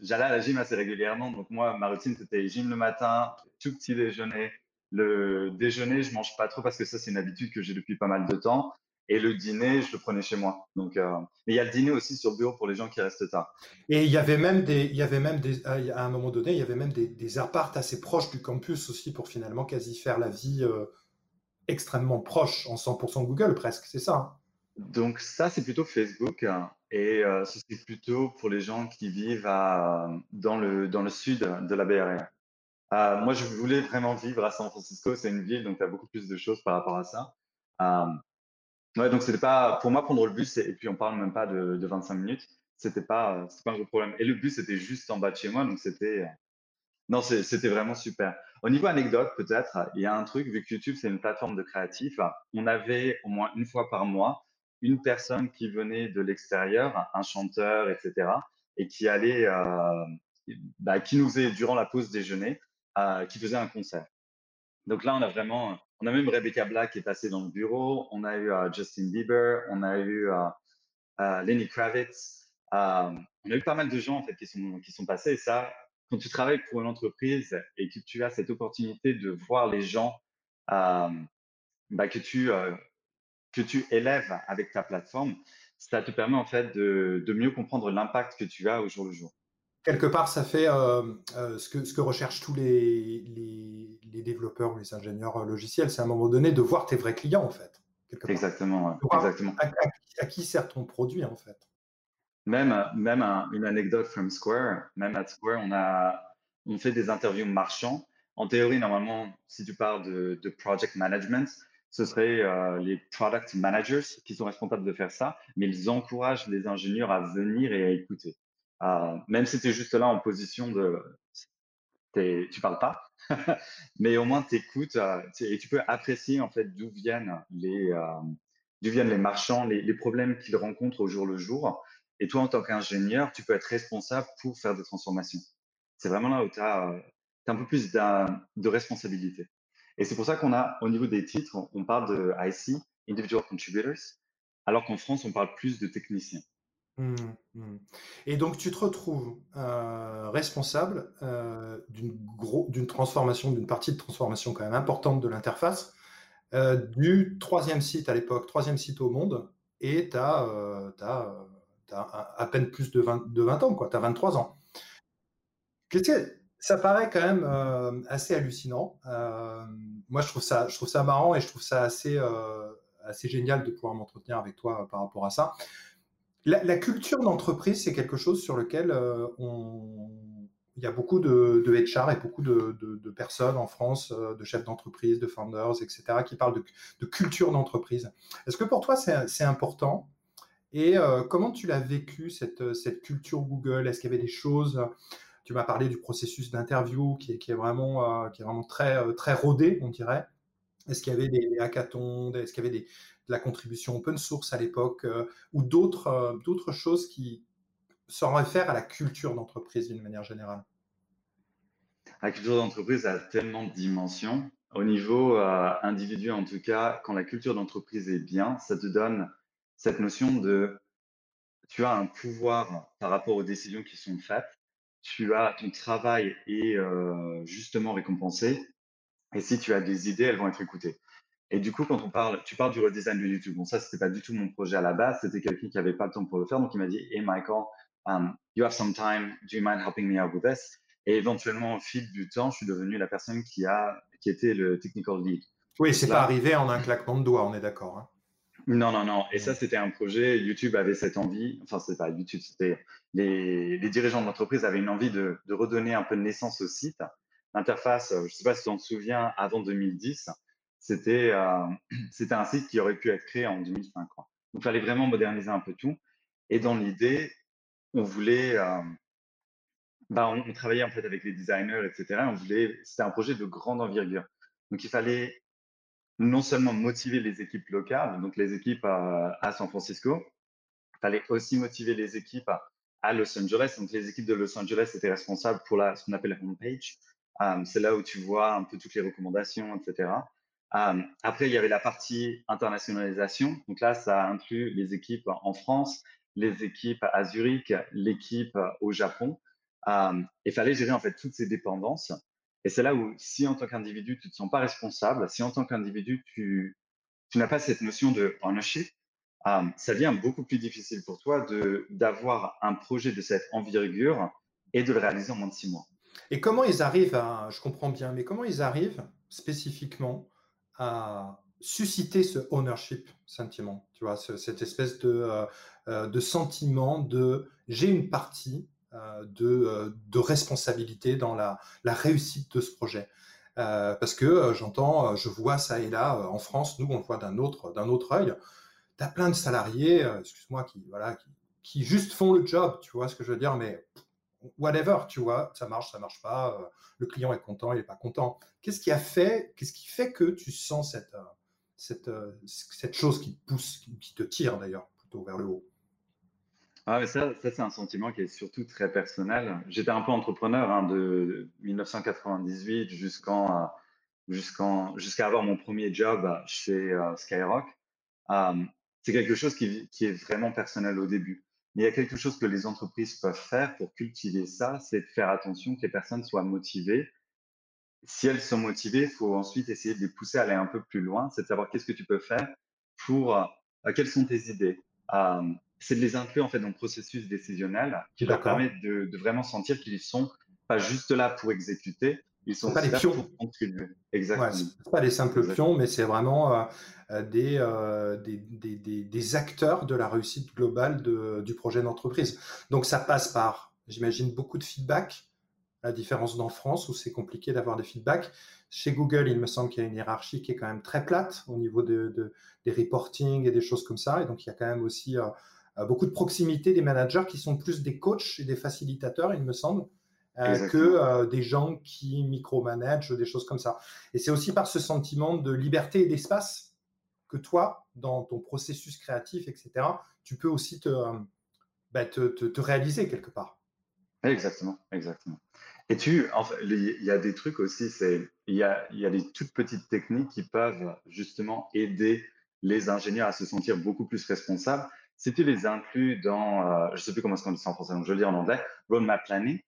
j'allais à la gym assez régulièrement. Donc moi, ma routine, c'était gym le matin, tout petit déjeuner, Le déjeuner, je mange pas trop parce que ça, c'est une habitude que j'ai depuis pas mal de temps. Et le dîner, je le prenais chez moi. Donc, euh, mais il y a le dîner aussi sur bureau pour les gens qui restent tard. Et il y avait même des, il y avait même des, à un moment donné, il y avait même des, des appartes assez proches du campus aussi pour finalement quasi faire la vie euh, extrêmement proche en 100% Google presque. C'est ça. Hein? Donc ça, c'est plutôt Facebook. Hein. et euh, c'est plutôt pour les gens qui vivent dans, le, dans le sud de la Bay Area. moi, je voulais vraiment vivre à San Francisco. C'est une ville, donc tu as beaucoup plus de choses par rapport à ça. Ouais, donc c'était pas pour moi prendre le bus et puis on parle même pas de, de 25 minutes, c'était pas pas un gros problème. Et le bus c'était juste en bas de chez moi, donc c'était non c'était vraiment super. Au niveau anecdote peut-être, il y a un truc vu que YouTube c'est une plateforme de créatifs, on avait au moins une fois par mois une personne qui venait de l'extérieur, un chanteur, etc. et qui allait euh, bah, qui nous faisait durant la pause déjeuner, euh, qui faisait un concert. Donc là on a vraiment on a même Rebecca Black qui est passée dans le bureau. On a eu uh, Justin Bieber. On a eu Lenny Kravitz. on a eu pas mal de gens en fait qui sont qui sont passés. Et ça, quand tu travailles pour une entreprise et que tu as cette opportunité de voir les gens bah, que tu que tu élèves avec ta plateforme, ça te permet en fait de, de mieux comprendre l'impact que tu as au jour le jour quelque part, ça fait euh, euh, ce, que, ce que recherchent tous les, les, développeurs ou les ingénieurs euh, logiciels, c'est à un moment donné de voir tes vrais clients, en fait. Exactement. exactement. À, qui sert ton produit, en fait Même, même une anecdote from Square, même à Square, on, a, on fait des interviews marchands. En théorie, normalement, si tu parles de, de project management, ce serait les product managers qui sont responsables de faire ça, mais ils encouragent les ingénieurs à venir et à écouter. Euh, même si tu es juste là en position de. Tu parles pas, [laughs] mais au moins tu écoutes euh, et tu peux apprécier en fait d'où viennent les, euh, viennent les marchands, les, les problèmes qu'ils rencontrent au jour le jour. Et toi, en tant qu'ingénieur, tu peux être responsable pour faire des transformations. C'est vraiment là où tu as, un peu plus de responsabilité. Et c'est pour ça qu'on a, au niveau des titres, on parle de IC, Individual Contributors, alors qu'en France, on parle plus de techniciens. Mmh, mmh. Et donc, tu te retrouves euh, responsable euh, d'une transformation, d'une partie de transformation quand même importante de l'interface, euh, du troisième site à l'époque, troisième site au monde, et tu as, à peine plus de 20, de 20 ans, tu as 23 ans. Ça paraît quand même assez hallucinant. moi, je trouve, ça, marrant et je trouve ça assez, assez génial de pouvoir m'entretenir avec toi par rapport à ça. La, culture d'entreprise, c'est quelque chose sur lequel euh, il y a beaucoup de, de HR et beaucoup de, personnes en France, euh, de chefs d'entreprise, de founders, etc., qui parlent de, culture d'entreprise. Est-ce que pour toi, c'est important? Et euh, comment tu l'as vécu, cette culture Google? Est-ce qu'il y avait des choses Tu m'as parlé du processus d'interview qui, est, vraiment, qui est vraiment très, très rodé, on dirait. Est-ce qu'il y avait des hackathons Est-ce qu'il y avait des, de la contribution open source à l'époque euh, ou d'autres euh, d'autres choses qui s'en réfèrent à la culture d'entreprise d'une manière générale? La culture d'entreprise a tellement de dimensions. Au niveau euh, individu, en tout cas, quand la culture d'entreprise est bien, ça te donne cette notion de tu as un pouvoir par rapport aux décisions qui sont faites, tu as ton travail est justement récompensé, et si tu as des idées, elles vont être écoutées. Et du coup, quand on parle, tu parles du redesign de YouTube. Bon, ça, c'était pas du tout mon projet à la base. C'était quelqu'un qui avait pas le temps pour le faire. Donc, il m'a dit, Hey, Michael, um, you have some time. Do you mind helping me out with this? Et éventuellement, au fil du temps, je suis devenu la personne qui a, qui était le technical lead. Oui, c'est pas arrivé en un claquement de doigts, on est d'accord. Hein. Non, non, non. Et ça, c'était un projet. YouTube avait cette envie. Enfin, c'est pas YouTube, c'était les, dirigeants de l'entreprise avaient une envie de, redonner un peu de naissance au site. L'interface, je sais pas si tu t'en souviens, avant 2010, c'était euh, [clears throat] c'était un site qui aurait pu être créé en 2005. Donc, il fallait vraiment moderniser un peu tout. Et dans l'idée, on voulait, euh, bah, on, travaillait en fait avec les designers, etc. On voulait, c'était un projet de grande envergure. Donc, il fallait non seulement motiver les équipes locales, donc les équipes à, San Francisco, il fallait aussi motiver les équipes à, Los Angeles. Donc, les équipes de Los Angeles étaient responsables pour la, ce qu'on appelle la homepage. Um, c'est là où tu vois un peu toutes les recommandations, etc. Euh, après, il y avait la partie internationalisation. Donc là, ça inclut les équipes en France, les équipes à Zurich, l'équipe au Japon. Euh, il fallait gérer en fait toutes ces dépendances. Et c'est là où, si en tant qu'individu, tu ne te sens pas responsable, si en tant qu'individu, tu, n'as pas cette notion de ownership, euh, ça devient beaucoup plus difficile pour toi d'avoir un projet de cette envergure et de le réaliser en moins de six mois. Et comment ils arrivent à, je comprends bien, mais comment ils arrivent spécifiquement à susciter ce ownership sentiment, tu vois, cette espèce euh, euh, de sentiment de j'ai une partie de, de, responsabilité dans la, réussite de ce projet. parce que j'entends, je vois ça et là, en France, nous, on le voit d'un autre, d'un autre œil tu as plein de salariés, euh, excuse-moi, qui, voilà, qui, juste font le job, tu vois ce que je veux dire, mais whatever, tu vois, ça marche, ça marche pas, euh, le client est content, il n'est pas content. Qu'est-ce qui a fait, qu'est-ce qui fait que tu sens cette, euh, cette, cette chose qui te pousse, qui te tire d'ailleurs plutôt vers le haut? Ah, ça, ça c'est un sentiment qui est surtout très personnel. J'étais un peu entrepreneur hein, de 1998 jusqu'en, jusqu'en, jusqu'à avoir mon premier job chez Skyrock c'est quelque chose qui, est vraiment personnel au début. Mais il y a quelque chose que les entreprises peuvent faire pour cultiver ça, c'est de faire attention que les personnes soient motivées. Si elles sont motivées, il faut ensuite essayer de les pousser à aller un peu plus loin, c'est de savoir qu'est-ce que tu peux faire pour, euh, quelles sont tes idées. C'est de les inclure en fait dans le processus décisionnel qui leur permet de, de vraiment sentir qu'ils sont pas juste là pour exécuter, ils sont pas des pions. Exactement. Ouais, pas des simples pions, mais c'est vraiment euh, euh, euh, des, des, des, des, acteurs de la réussite globale de, du projet d'entreprise. Donc ça passe par, j'imagine, beaucoup de feedback, la différence d'en France où c'est compliqué d'avoir des feedbacks. Chez Google, il me semble qu'il y a une hiérarchie qui est quand même très plate au niveau de, de des reporting et des choses comme ça. Et donc il y a quand même aussi beaucoup de proximité des managers qui sont plus des coachs et des facilitateurs, il me semble. Euh, que euh, des gens qui micromanagent, des choses comme ça. Et c'est aussi par ce sentiment de liberté et d'espace que toi, dans ton processus créatif, etc., tu peux aussi te, euh, bah, te, te, réaliser quelque part. Exactement, exactement. Et tu, enfin, il y a des trucs aussi, c'est il y a, il y a des toutes petites techniques qui peuvent justement aider les ingénieurs à se sentir beaucoup plus responsables. Si tu les inclus dans, je sais plus comment est-ce qu'on dit ça en français, donc je le dis en anglais, roadmap planning,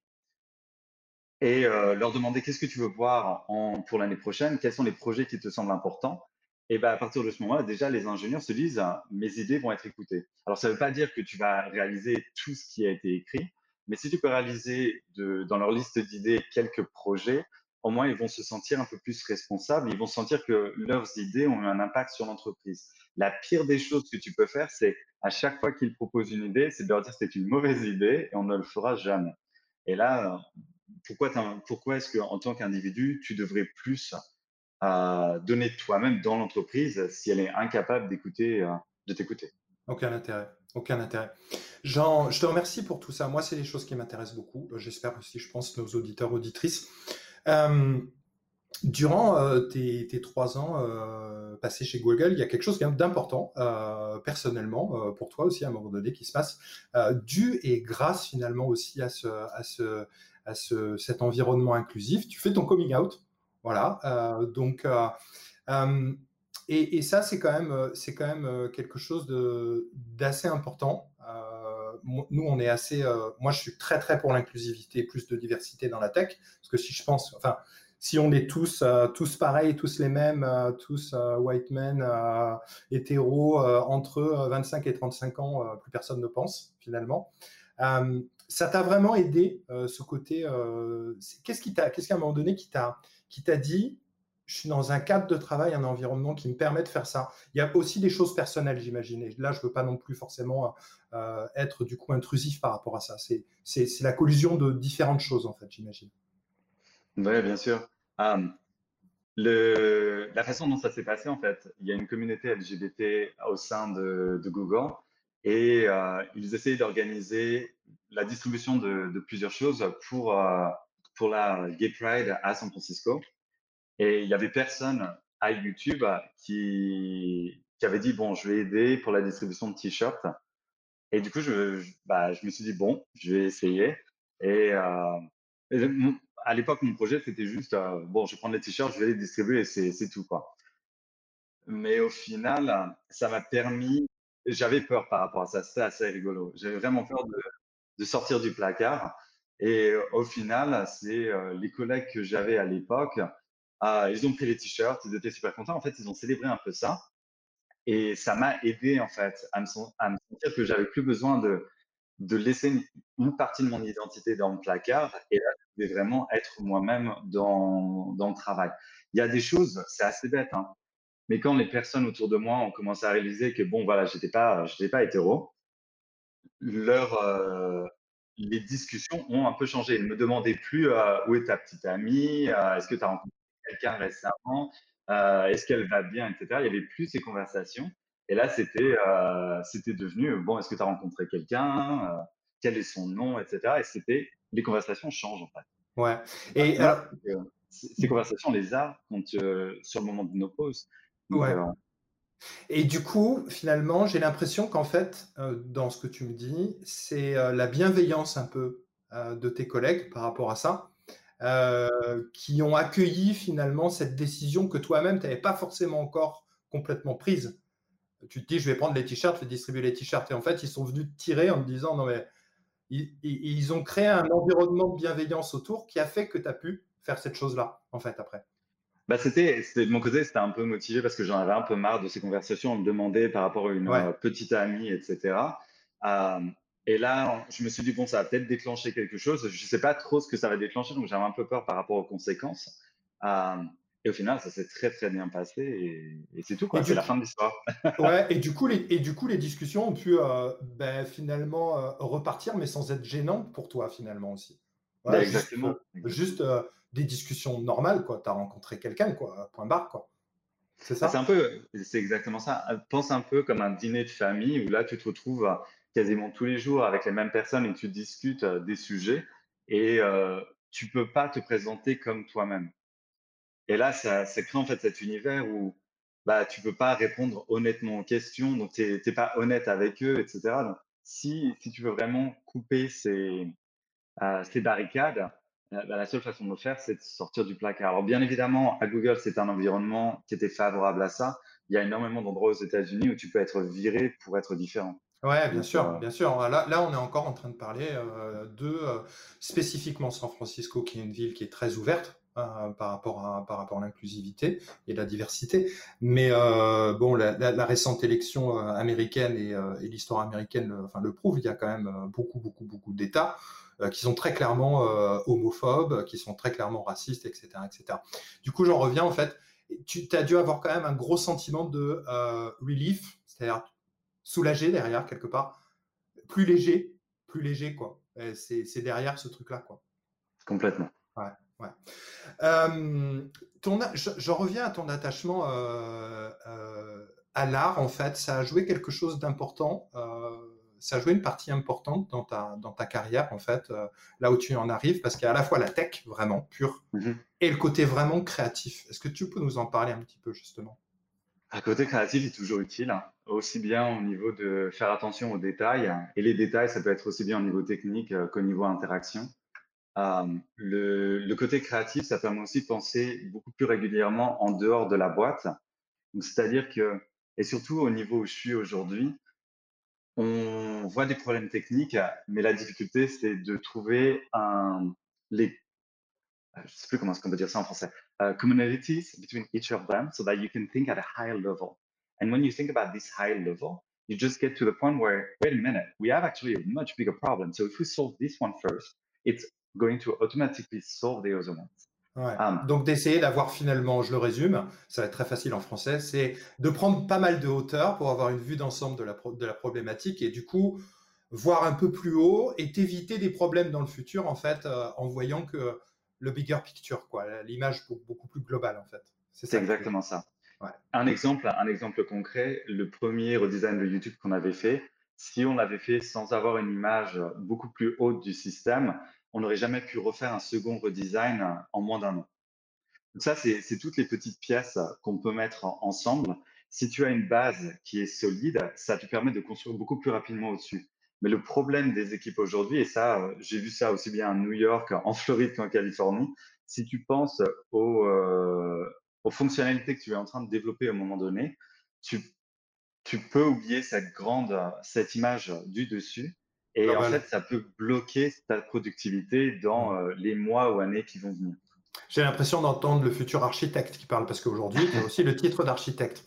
et euh, leur demander qu'est-ce que tu veux voir pour l'année prochaine, quels sont les projets qui te semblent importants. Et ben à partir de ce moment-là, déjà, les ingénieurs se disent, mes idées vont être écoutées. Alors, ça ne veut pas dire que tu vas réaliser tout ce qui a été écrit, mais si tu peux réaliser dans leur liste d'idées quelques projets, au moins ils vont se sentir un peu plus responsables, ils vont sentir que leurs idées ont un impact sur l'entreprise. La pire des choses que tu peux faire, c'est à chaque fois qu'ils proposent une idée, c'est de leur dire c'est une mauvaise idée et on ne le fera jamais. Et là, pourquoi, est-ce qu'en tant qu'individu, tu devrais plus euh, donner toi-même dans l'entreprise si elle est incapable d'écouter, euh, de t'écouter? Aucun intérêt. Aucun intérêt. Jean, je te remercie pour tout ça. Moi, c'est des choses qui m'intéressent beaucoup. J'espère aussi, je pense, nos auditeurs, auditrices. Euh, durant tes, trois ans passés chez Google, il y a quelque chose d'important personnellement pour toi aussi à un moment donné qui se passe, dû et grâce finalement aussi à ce, à ce, à ce, cet environnement inclusif. Tu fais ton coming out, voilà. Euh, donc, euh, euh, et, ça, c'est quand même, quelque chose d'assez important. Nous, on est assez. moi, je suis très très pour l'inclusivité, plus de diversité dans la tech, parce que si je pense, enfin, si on est tous tous pareils, tous les mêmes, tous white men, hétéros, entre 25 et 35 ans, plus personne ne pense finalement ça t'a vraiment aidé euh, ce côté. Euh, qu'est-ce qui t'a, qu'est-ce qu'à un moment donné qui t'a dit, je suis dans un cadre de travail, un environnement qui me permet de faire ça. Il y a aussi des choses personnelles, j'imagine. Et là, je veux pas non plus forcément euh, être du coup intrusif par rapport à ça. C'est, la collusion de différentes choses en fait, j'imagine. Oui, bien sûr. la façon dont ça s'est passé, en fait, il y a une communauté LGBT au sein de, Google et euh, ils essayaient d'organiser la distribution de, de, plusieurs choses pour, euh, pour la Gay Pride à San Francisco. Et il y avait personne à YouTube qui, qui avait dit, bon, je vais aider pour la distribution de t-shirts. Et du coup, je, bah, je me suis dit, bon, je vais essayer. Et, euh, à l'époque, mon projet, c'était juste, euh, bon, je vais prendre les t-shirts, je vais les distribuer et c'est tout, quoi. Mais au final, ça m'a permis j'avais peur par rapport à ça. C'était assez rigolo. J'avais vraiment peur de, de, sortir du placard. Et au final, c'est les collègues que j'avais à l'époque, ah, ils ont pris les t-shirts, ils étaient super contents. En fait, ils ont célébré un peu ça. Et ça m'a aidé, en fait, à me, sentir que j'avais plus besoin de, de laisser une, partie de mon identité dans le placard. Et là, je pouvais vraiment être moi-même dans, dans le travail. Il y a des choses, c'est assez bête, hein, mais quand les personnes autour de moi ont commencé à réaliser que, bon, voilà, j'étais pas, j'étais pas hétéro, leur, euh, les discussions ont un peu changé. Ils ne me demandaient plus euh, où est ta petite amie, euh, est-ce que tu as rencontré quelqu'un récemment, est-ce qu'elle va bien, etc. Il n'y avait plus ces conversations. Et là, c'était c'était devenu, bon, est-ce que tu as rencontré quelqu'un, quel est son nom, etc. Et c'était, les conversations changent en fait. Ouais. Et alors, ces conversations, on les a quand, sur le moment de nos pauses. ouais. Et du coup, finalement, j'ai l'impression qu'en fait, euh, dans ce que tu me dis, c'est euh, la bienveillance un peu euh, de tes collègues par rapport à ça, qui ont accueilli finalement cette décision que toi-même, tu n'avais pas forcément encore complètement prise. Tu te dis, je vais prendre les t-shirts, je vais distribuer les t-shirts. Et en fait, ils sont venus te tirer en te disant, non mais, ils, ils ont créé un environnement de bienveillance autour qui a fait que tu as pu faire cette chose-là, en fait, après. Bah, c'était, de mon côté, c'était un peu motivé parce que j'en avais un peu marre de ces conversations. On me demandait par rapport à une euh, petite amie, etc. Euh, et là, je me suis dit, bon, ça va peut-être déclencher quelque chose. Je ne sais pas trop ce que ça va déclencher, donc j'avais un peu peur par rapport aux conséquences. Euh, et au final, ça s'est très, très bien passé et, c'est tout, quoi. C'est la fin de l'histoire. [laughs] ouais, et du, coup, les, et du coup, les discussions ont pu ben, finalement repartir, mais sans être gênantes pour toi, finalement aussi. Bah, exactement. Juste, des discussions normales, quoi. Tu as rencontré quelqu'un, quoi, point barre, quoi. C'est ça? C'est un peu, c'est exactement ça. Pense un peu comme un dîner de famille où là, tu te retrouves euh, quasiment tous les jours avec les mêmes personnes et tu discutes euh, des sujets et euh, tu peux pas te présenter comme toi-même. Et là, ça, crée en fait cet univers où bah, tu peux pas répondre honnêtement aux questions, donc tu n'es pas honnête avec eux, etc. Donc, si, si tu veux vraiment couper ces, euh, ces barricades, bah, la seule façon de le faire, c'est de sortir du placard. Alors, bien évidemment, à Google, c'est un environnement qui était favorable à ça. Il y a énormément d'endroits aux États-Unis où tu peux être viré pour être différent. Ouais, bien sûr, euh, bien sûr. Là, là, on est encore en train de parler euh, de euh, spécifiquement San Francisco, qui est une ville qui est très ouverte par rapport à par rapport à l'inclusivité et la diversité. Mais bon, la, la, récente élection américaine et, et l'histoire américaine, enfin, le prouve. Il y a quand même beaucoup, beaucoup, beaucoup d'États qui sont très clairement homophobes, qui sont très clairement racistes, etc. etc. Du coup, j'en reviens en fait. Tu as dû avoir quand même un gros sentiment de relief, c'est-à-dire soulagé derrière quelque part, plus léger, plus léger quoi. C'est derrière ce truc-là quoi. Complètement. Ouais, ouais. Euh, ton, je, je, reviens à ton attachement euh, euh, à l'art en fait. Ça a joué quelque chose d'important ça a joué une partie importante dans ta, dans ta carrière, en fait, euh, là où tu en arrives, parce qu'il y a à la fois la tech vraiment pure mhm. et le côté vraiment créatif. Est-ce que tu peux nous en parler un petit peu, justement? Un côté créatif est toujours utile, hein. aussi bien au niveau de faire attention aux détails, et les détails, ça peut être aussi bien au niveau technique euh, qu'au niveau interaction. Euh, le, côté créatif, ça permet aussi de penser beaucoup plus régulièrement en dehors de la boîte. C'est-à-dire que, et surtout au niveau où je suis aujourd'hui, on voit des problèmes techniques, mais la difficulté, c'est de trouver un, les, je sais plus comment on peut dire ça en français, uh, commonalities between each of them so that you can think at a higher level. And when you think about this high level, you just get to the point where, wait a minute, we have actually a much bigger problem. So if we solve this one first, it's going to automatically solve the other ones. Ah. Donc d'essayer d'avoir finalement, je le résume, ça va être très facile en français, c'est de prendre pas mal de hauteur pour avoir une vue d'ensemble de la, de la problématique et du coup voir un peu plus haut et t'éviter des problèmes dans le futur en fait euh, en voyant que le bigger picture, quoi, l'image beaucoup plus globale en fait. C'est exactement ça. Un exemple, un exemple concret, le premier redesign de YouTube qu'on avait fait, si on l'avait fait sans avoir une image beaucoup plus haute du système, on n'aurait jamais pu refaire un second redesign en moins d'un an. Donc ça, c'est toutes les petites pièces qu'on peut mettre ensemble. Si tu as une base qui est solide, ça te permet de construire beaucoup plus rapidement au-dessus. Mais le problème des équipes aujourd'hui, et ça, j'ai vu ça aussi bien à New York, en Floride qu'en Californie, si tu penses aux, euh, aux, fonctionnalités que tu es en train de développer à un moment donné, tu, tu peux oublier cette grande, cette image du dessus Et en fait, ça peut bloquer ta productivité dans mmh. les mois ou années qui vont venir. J'ai l'impression d'entendre le futur architecte qui parle, parce qu'aujourd'hui, tu as [laughs] aussi le titre d'architecte.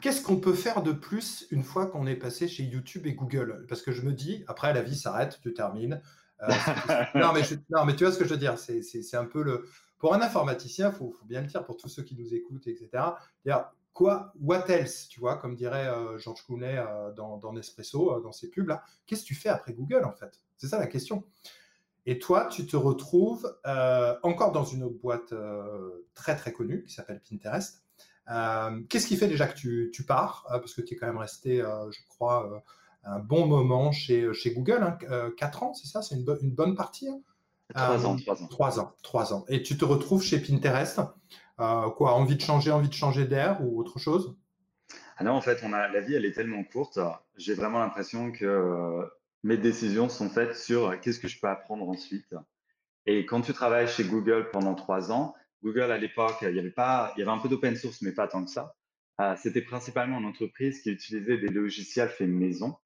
Qu'est-ce qu'on peut faire de plus une fois qu'on est passé chez YouTube et Google? Parce que je me dis, après, la vie s'arrête, tu termines. Euh, [laughs] non, mais non, mais tu vois ce que je veux dire. C'est un peu le. Pour un informaticien, il faut, bien le dire, pour tous ceux qui nous écoutent, etc. Dire, quoi, what else, tu vois, comme dirait euh, Georges Clooney euh, dans, dans, Nespresso, dans ses pubs là. Qu'est-ce que tu fais après Google, en fait? C'est ça la question. Et toi, tu te retrouves encore dans une autre boîte très très connue qui s'appelle Pinterest. Qu'est-ce qui fait déjà que tu, tu pars Parce que tu es quand même resté, je crois, un bon moment chez, chez Google, hein, 4 ans, c'est ça C'est une, une, bonne partie hein? 3 ans, 3 ans. 3 ans, 3 ans. Et tu te retrouves chez Pinterest. quoi, envie de changer, envie de changer d'air ou autre chose? Ah non, en fait, on a, la vie, elle est tellement courte. J'ai vraiment l'impression que mes décisions sont faites sur qu'est-ce que je peux apprendre ensuite? Et quand tu travailles chez Google pendant trois ans, Google à l'époque, il y avait pas, il y avait un peu d'open source, mais pas tant que ça. Euh, c'était principalement une entreprise qui utilisait des logiciels faits maison.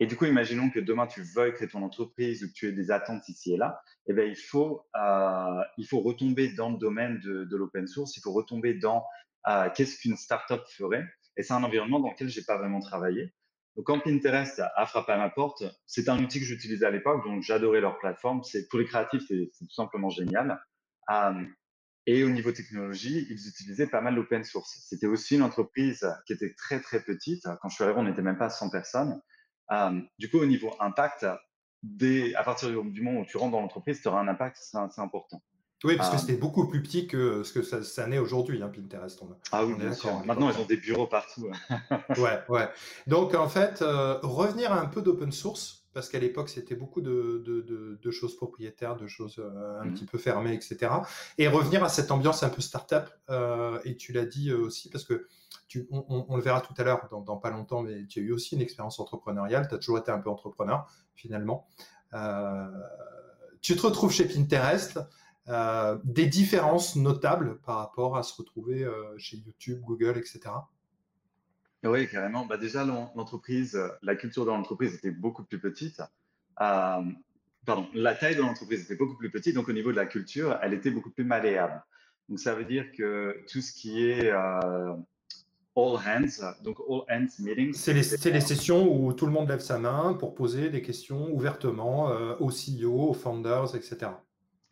Et du coup, imaginons que demain tu veuilles créer ton entreprise ou que tu aies des attentes ici et là. Eh bien, il faut, euh, il faut retomber dans le domaine de, de l'open source. Il faut retomber dans euh, qu'est-ce qu'une startup ferait. Et c'est un environnement dans lequel j'ai pas vraiment travaillé. Donc, quand Pinterest a frappé à ma porte, c'est un outil que j'utilisais à l'époque, donc j'adorais leur plateforme. C'est pour les créatifs, c'est tout simplement génial. Et au niveau technologie, ils utilisaient pas mal l'open source. C'était aussi une entreprise qui était très très petite. Quand je suis arrivé, on n'était même pas 100 personnes. Euh, du coup, au niveau impact, dès, à partir du moment où tu rentres dans l'entreprise, tu auras un impact, c'est important. Oui, parce que ah. c'était beaucoup plus petit que ce que ça, ça n'est aujourd'hui, hein, Pinterest. ah oui, bien sûr. Maintenant, ils ont des bureaux partout. [laughs] ouais, ouais. Donc, en fait, euh, revenir à un peu d'open source, parce qu'à l'époque, c'était beaucoup de, de, de, choses propriétaires, de choses euh, un mmh petit peu fermées, etc. Et revenir à cette ambiance un peu startup. Euh, et tu l'as dit aussi, parce que tu, on, le verra tout à l'heure, dans, dans, pas longtemps, mais tu as eu aussi une expérience entrepreneuriale. Tu as toujours été un peu entrepreneur, finalement. tu te retrouves chez Pinterest. Euh, des différences notables par rapport à se retrouver euh, chez YouTube, Google, etc. Oui, carrément. Bah déjà, l'entreprise, la culture de l'entreprise était beaucoup plus petite. Euh, pardon, la taille de l'entreprise était beaucoup plus petite, donc au niveau de la culture, elle était beaucoup plus malléable. Donc ça veut dire que tout ce qui est all hands, donc all hands meetings. C'est les, les, sessions où tout le monde lève sa main pour poser des questions ouvertement aux CEO, aux founders, etc.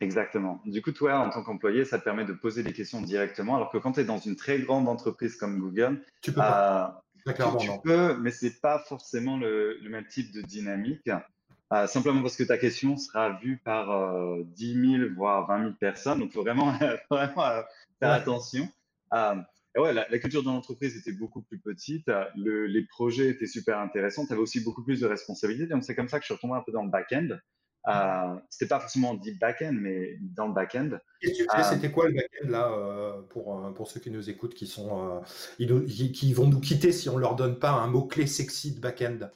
Exactement. Du coup, toi, en tant qu'employé, ça te permet de poser des questions directement, alors que quand tu es dans une très grande entreprise comme Google, tu peux pas. Euh, tu, peux, mais c'est pas forcément le, même type de dynamique. Euh, simplement parce que ta question sera vue par euh, 10 000, voire 20 000 personnes. Donc, il faut vraiment, [laughs] vraiment euh, faire attention. Euh, et ouais, la, la, culture de l'entreprise était beaucoup plus petite. Le, les projets étaient super intéressants. Tu avais aussi beaucoup plus de responsabilités. Donc, c'est comme ça que je suis retombé un peu dans le back-end. Euh, c'était pas forcément deep back-end, mais dans le back-end. Euh, c'était quoi le back-end là euh, pour, euh, pour ceux qui nous écoutent, qui sont, qui, qui, vont nous quitter si on leur donne pas un mot clé sexy de back-end?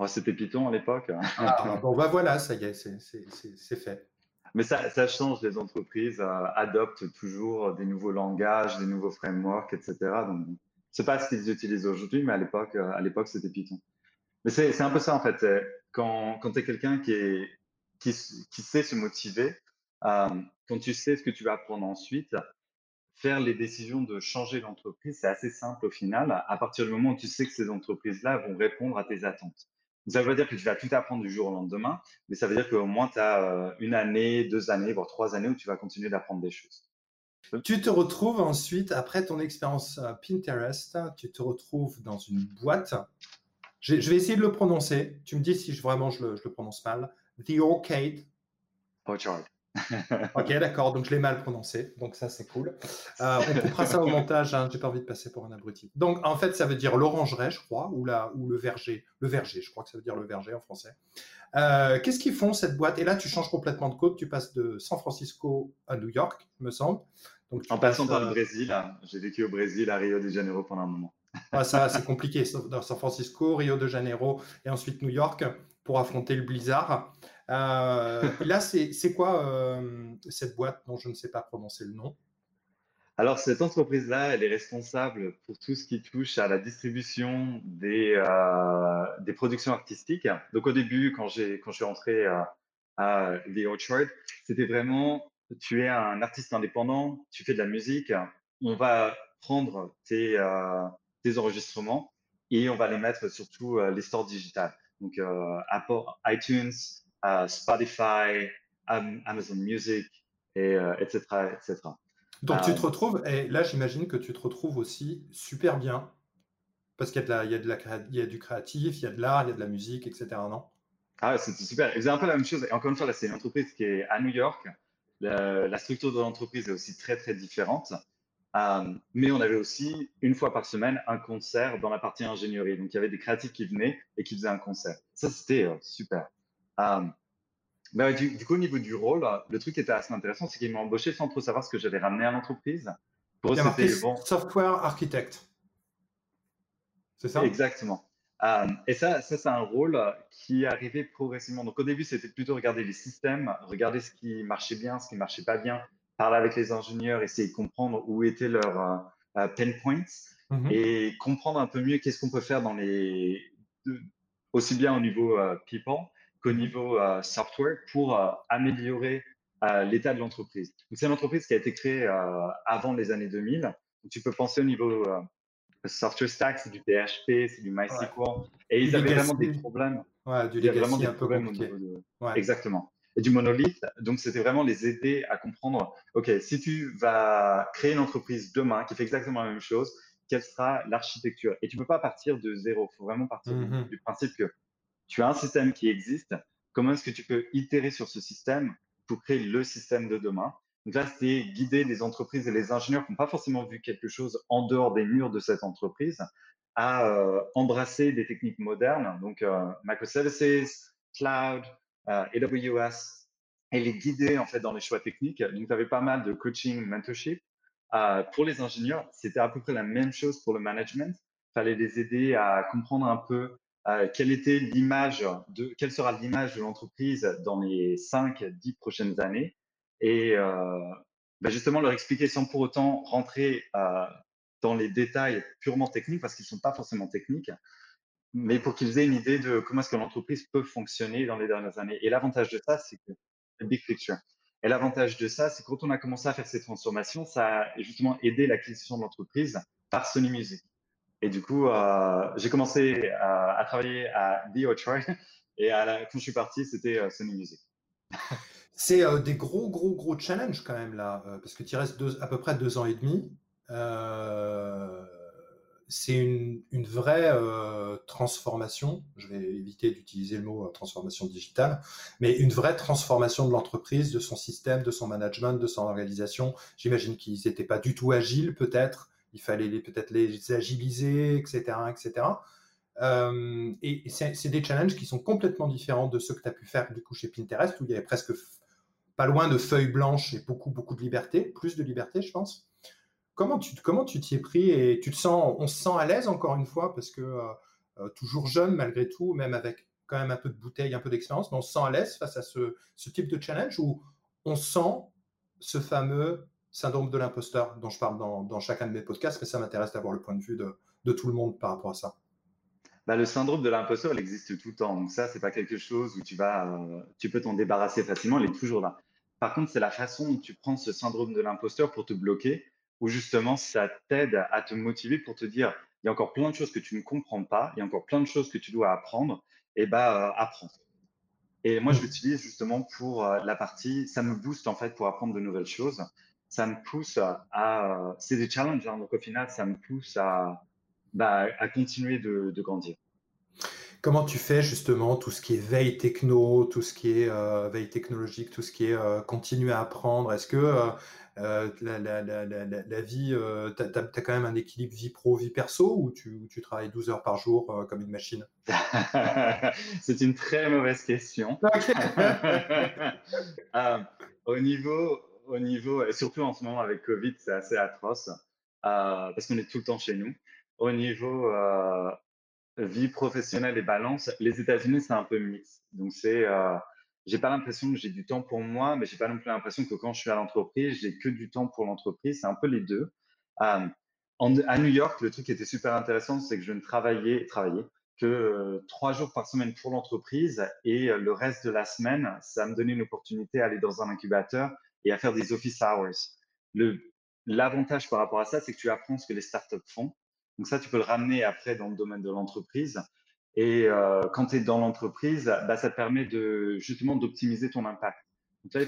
Oh, C'était Python à l'époque. Ah, bon bah voilà, ça y est, c'est fait. Mais ça, ça, change, les entreprises adoptent toujours des nouveaux langages, des nouveaux frameworks, etc. Donc, je sais pas ce qu'ils utilisent aujourd'hui, mais à l'époque, à l'époque, c'était Python. Mais c'est un peu ça en fait. Quand, quand tu es quelqu'un qui est qui, sait se motiver, quand tu sais ce que tu vas apprendre ensuite, faire les décisions de changer l'entreprise, c'est assez simple au final, à partir du moment où tu sais que ces entreprises-là vont répondre à tes attentes. Ça veut pas dire que tu vas tout apprendre du jour au lendemain, mais ça veut dire qu'au moins tu as une année, deux années, voire trois années où tu vas continuer d'apprendre des choses. Tu te retrouves ensuite, après ton expérience Pinterest, tu te retrouves dans une boîte. Je vais essayer de le prononcer. Tu me dis si vraiment je le prononce mal. The Orchid. [laughs] Orchard. ok, d'accord, donc je l'ai mal prononcé, donc ça c'est cool. Euh, on coupera ça au montage, hein, j'ai pas envie de passer pour un abruti. Donc en fait, ça veut dire l'orangerie, je crois, ou, la, ou le verger. Le verger, je crois que ça veut dire le verger en français. Euh, Qu'est-ce qu'ils font cette boîte? Et là, tu changes complètement de côte, tu passes de San Francisco à New York, me semble. Donc, en passant par le Brésil, hein. j'ai vécu au Brésil, à Rio de Janeiro pendant un moment. Ah, ça, c'est compliqué. Dans San Francisco, Rio de Janeiro et ensuite New York pour affronter le blizzard. Euh, là, c'est quoi euh, cette boîte dont je ne sais pas prononcer le nom? Alors, cette entreprise-là, elle est responsable pour tout ce qui touche à la distribution des, euh, productions artistiques. Donc, au début, quand quand je suis entré à The Orchard, c'était vraiment, tu es un artiste indépendant, tu fais de la musique, on va prendre tes, tes enregistrements et on va les mettre sur tous les stores digitales. Donc, Apple, iTunes, Spotify, Amazon Music, et, etc., etc. Donc tu te retrouves, et là j'imagine que tu te retrouves aussi super bien, parce qu'il y, a, de la, il y, a de la, il y a du créatif, il y a de l'art, il y a de la musique, etc. Non? Ah, c'est super. C'est un peu la même chose. Et encore une fois, là, c'est une entreprise qui est à New York. La, structure de l'entreprise est aussi très, très différente. Euh, mais on avait aussi, une fois par semaine, un concert dans la partie ingénierie. Donc, il y avait des créatifs qui venaient et qui faisaient un concert. Ça, c'était euh, super. Euh, bah, du, coup, au niveau du rôle, le truc qui était assez intéressant, c'est qu'ils m'ont embauché sans trop savoir ce que j'allais ramener à l'entreprise. Pour eux, c'était bon. Software architect. C'est ça? Exactement. Euh, et ça, ça c'est un rôle qui arrivait progressivement. Donc, au début, c'était plutôt regarder les systèmes, regarder ce qui marchait bien, ce qui marchait pas bien, parler avec les ingénieurs, essayer de comprendre où étaient leurs euh, euh, pain points mm-hmm. et comprendre un peu mieux qu'est-ce qu'on peut faire dans les aussi bien au niveau people qu'au niveau euh, software pour euh, améliorer euh, l'état de l'entreprise. C'est une entreprise qui a été créée avant les années 2000. Donc, tu peux penser au niveau software stack, c'est du PHP, c'est du MySQL. Et ils avaient vraiment des problèmes. Ouais, du legacy vraiment des problèmes au niveau de... Exactement. Et du monolithe. Donc, c'était vraiment les aider à comprendre, OK, si tu vas créer une entreprise demain qui fait exactement la même chose, quelle sera l'architecture? Et tu ne peux pas partir de zéro. Il faut vraiment partir mm-hmm. du, principe que tu as un système qui existe, comment est-ce que tu peux itérer sur ce système pour créer le système de demain? Donc là, c'est guider les entreprises et les ingénieurs qui n'ont pas forcément vu quelque chose en dehors des murs de cette entreprise à euh, embrasser des techniques modernes, donc euh, microservices, cloud, AWS, et les guider en fait dans les choix techniques. Donc, tu pas mal de coaching, mentorship. pour les ingénieurs, c'était à peu près la même chose pour le management. Fallait les aider à comprendre un peu euh, quelle était l'image de, quelle sera l'image de l'entreprise dans les 5, 10 prochaines années et euh, ben justement leur expliquer sans pour autant rentrer euh, dans les détails purement techniques parce qu'ils ne sont pas forcément techniques, mais pour qu'ils aient une idée de comment est-ce que l'entreprise peut fonctionner dans les dernières années. Et l'avantage de ça, c'est que big picture. Et l'avantage de ça, c'est quand on a commencé à faire ces transformations, ça a justement aidé l'acquisition de l'entreprise par Sony Music. Et du coup, euh, j'ai commencé à, travailler à The Orchard [laughs] et quand je suis parti, c'était euh, Sony Music. [laughs] C'est euh, des gros, gros, gros challenges quand même là, parce que tu restes à peu près deux ans et demi. C'est une, vraie transformation. Je vais éviter d'utiliser le mot transformation digitale, mais une vraie transformation de l'entreprise, de son système, de son management, de son organisation. J'imagine qu'ils n'étaient pas du tout agiles peut-être il fallait peut-être les agiliser, etc. etc. Euh, et c'est des challenges qui sont complètement différents de ceux que tu as pu faire du coup chez Pinterest, où il y avait presque pas loin de feuilles blanches et beaucoup, beaucoup de liberté, plus de liberté, je pense. Comment tu comment tu t'y es pris et tu te sens, on se sent à l'aise encore une fois parce que euh, euh, toujours jeune malgré tout, même avec quand même un peu de bouteille, un peu d'expérience, mais on se sent à l'aise face à ce, type de challenge où on sent ce fameux syndrome de l'imposteur dont je parle dans, chacun de mes podcasts, mais ça m'intéresse d'avoir le point de vue de, tout le monde par rapport à ça. Bah, le syndrome de l'imposteur, il existe tout le temps. Donc ça, c'est pas quelque chose où tu vas, euh, tu peux t'en débarrasser facilement. Il est toujours là. Par contre, c'est la façon dont tu prends ce syndrome de l'imposteur pour te bloquer, ou justement, ça t'aide à te motiver pour te dire, il y a encore plein de choses que tu ne comprends pas, il y a encore plein de choses que tu dois apprendre, et bah, euh, apprends. Et moi, je mmh. l'utilise justement pour euh, la partie, ça me booste en fait pour apprendre de nouvelles choses ça me pousse à, c'est des challenges, hein, donc au final, ça me pousse à, bah, à continuer de, de, grandir. Comment tu fais justement tout ce qui est veille techno, tout ce qui est euh, veille technologique, tout ce qui est euh, continuer à apprendre? Est-ce que euh, la, la, la, la, vie, tu as, quand même un équilibre vie pro, vie perso ou tu, tu travailles 12 heures par jour comme une machine? [laughs] C'est une très mauvaise question. [laughs] [laughs] au niveau, au niveau, surtout en ce moment avec Covid, c'est assez atroce, euh, parce qu'on est tout le temps chez nous. Au niveau euh, vie professionnelle et balance, les États-Unis, c'est un peu mix. Donc, c'est, euh, j'ai pas l'impression que j'ai du temps pour moi, mais j'ai pas non plus l'impression que quand je suis à l'entreprise, j'ai que du temps pour l'entreprise. C'est un peu les deux. À New York, le truc qui était super intéressant, c'est que je ne travaillais, travaillais que euh, trois jours par semaine pour l'entreprise et euh, le reste de la semaine, ça me donnait une opportunité à aller dans un incubateur et à faire des office hours. L'avantage par rapport à ça, c'est que tu apprends ce que les startups font. Donc ça, tu peux le ramener après dans le domaine de l'entreprise. Et euh, quand tu es dans l'entreprise, bah, ça te permet de justement d'optimiser ton impact.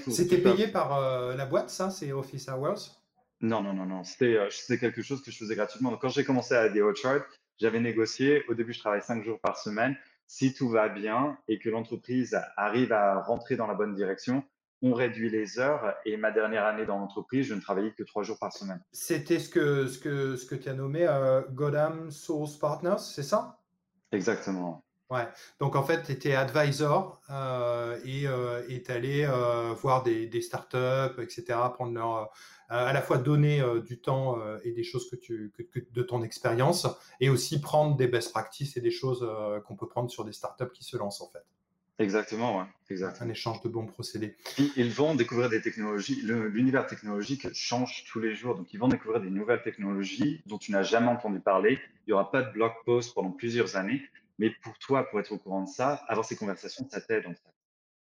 C'était payé par la boîte, ça, c'est Office Hours? Non, non, non, non. Euh, c'était quelque chose que je faisais gratuitement. Donc, quand j'ai commencé à des Chart, j'avais négocié. Au début, je travaille cinq jours par semaine. Si tout va bien et que l'entreprise arrive à rentrer dans la bonne direction, on réduit les heures. Et ma dernière année dans l'entreprise, je ne travaillais que trois jours par semaine. C'était ce que, ce que, ce que tu as nommé euh, Godam Source Partners, c'est ça? Exactement. Ouais. Donc en fait, tu étais advisor euh, et tu allais voir des, startups, etc., prendre leur, à la fois donner euh, du temps euh, et des choses que tu, de ton expérience, et aussi prendre des best practices et des choses euh, qu'on peut prendre sur des startups qui se lancent en fait. Exactement, ouais. Exactement. Un échange de bons procédés. Ils vont découvrir des technologies. L'univers technologique change tous les jours. Donc, ils vont découvrir des nouvelles technologies dont tu n'as jamais entendu parler. Il n'y aura pas de blog post pendant plusieurs années. Mais pour toi, pour être au courant de ça, avoir ces conversations, ça t'aide en fait.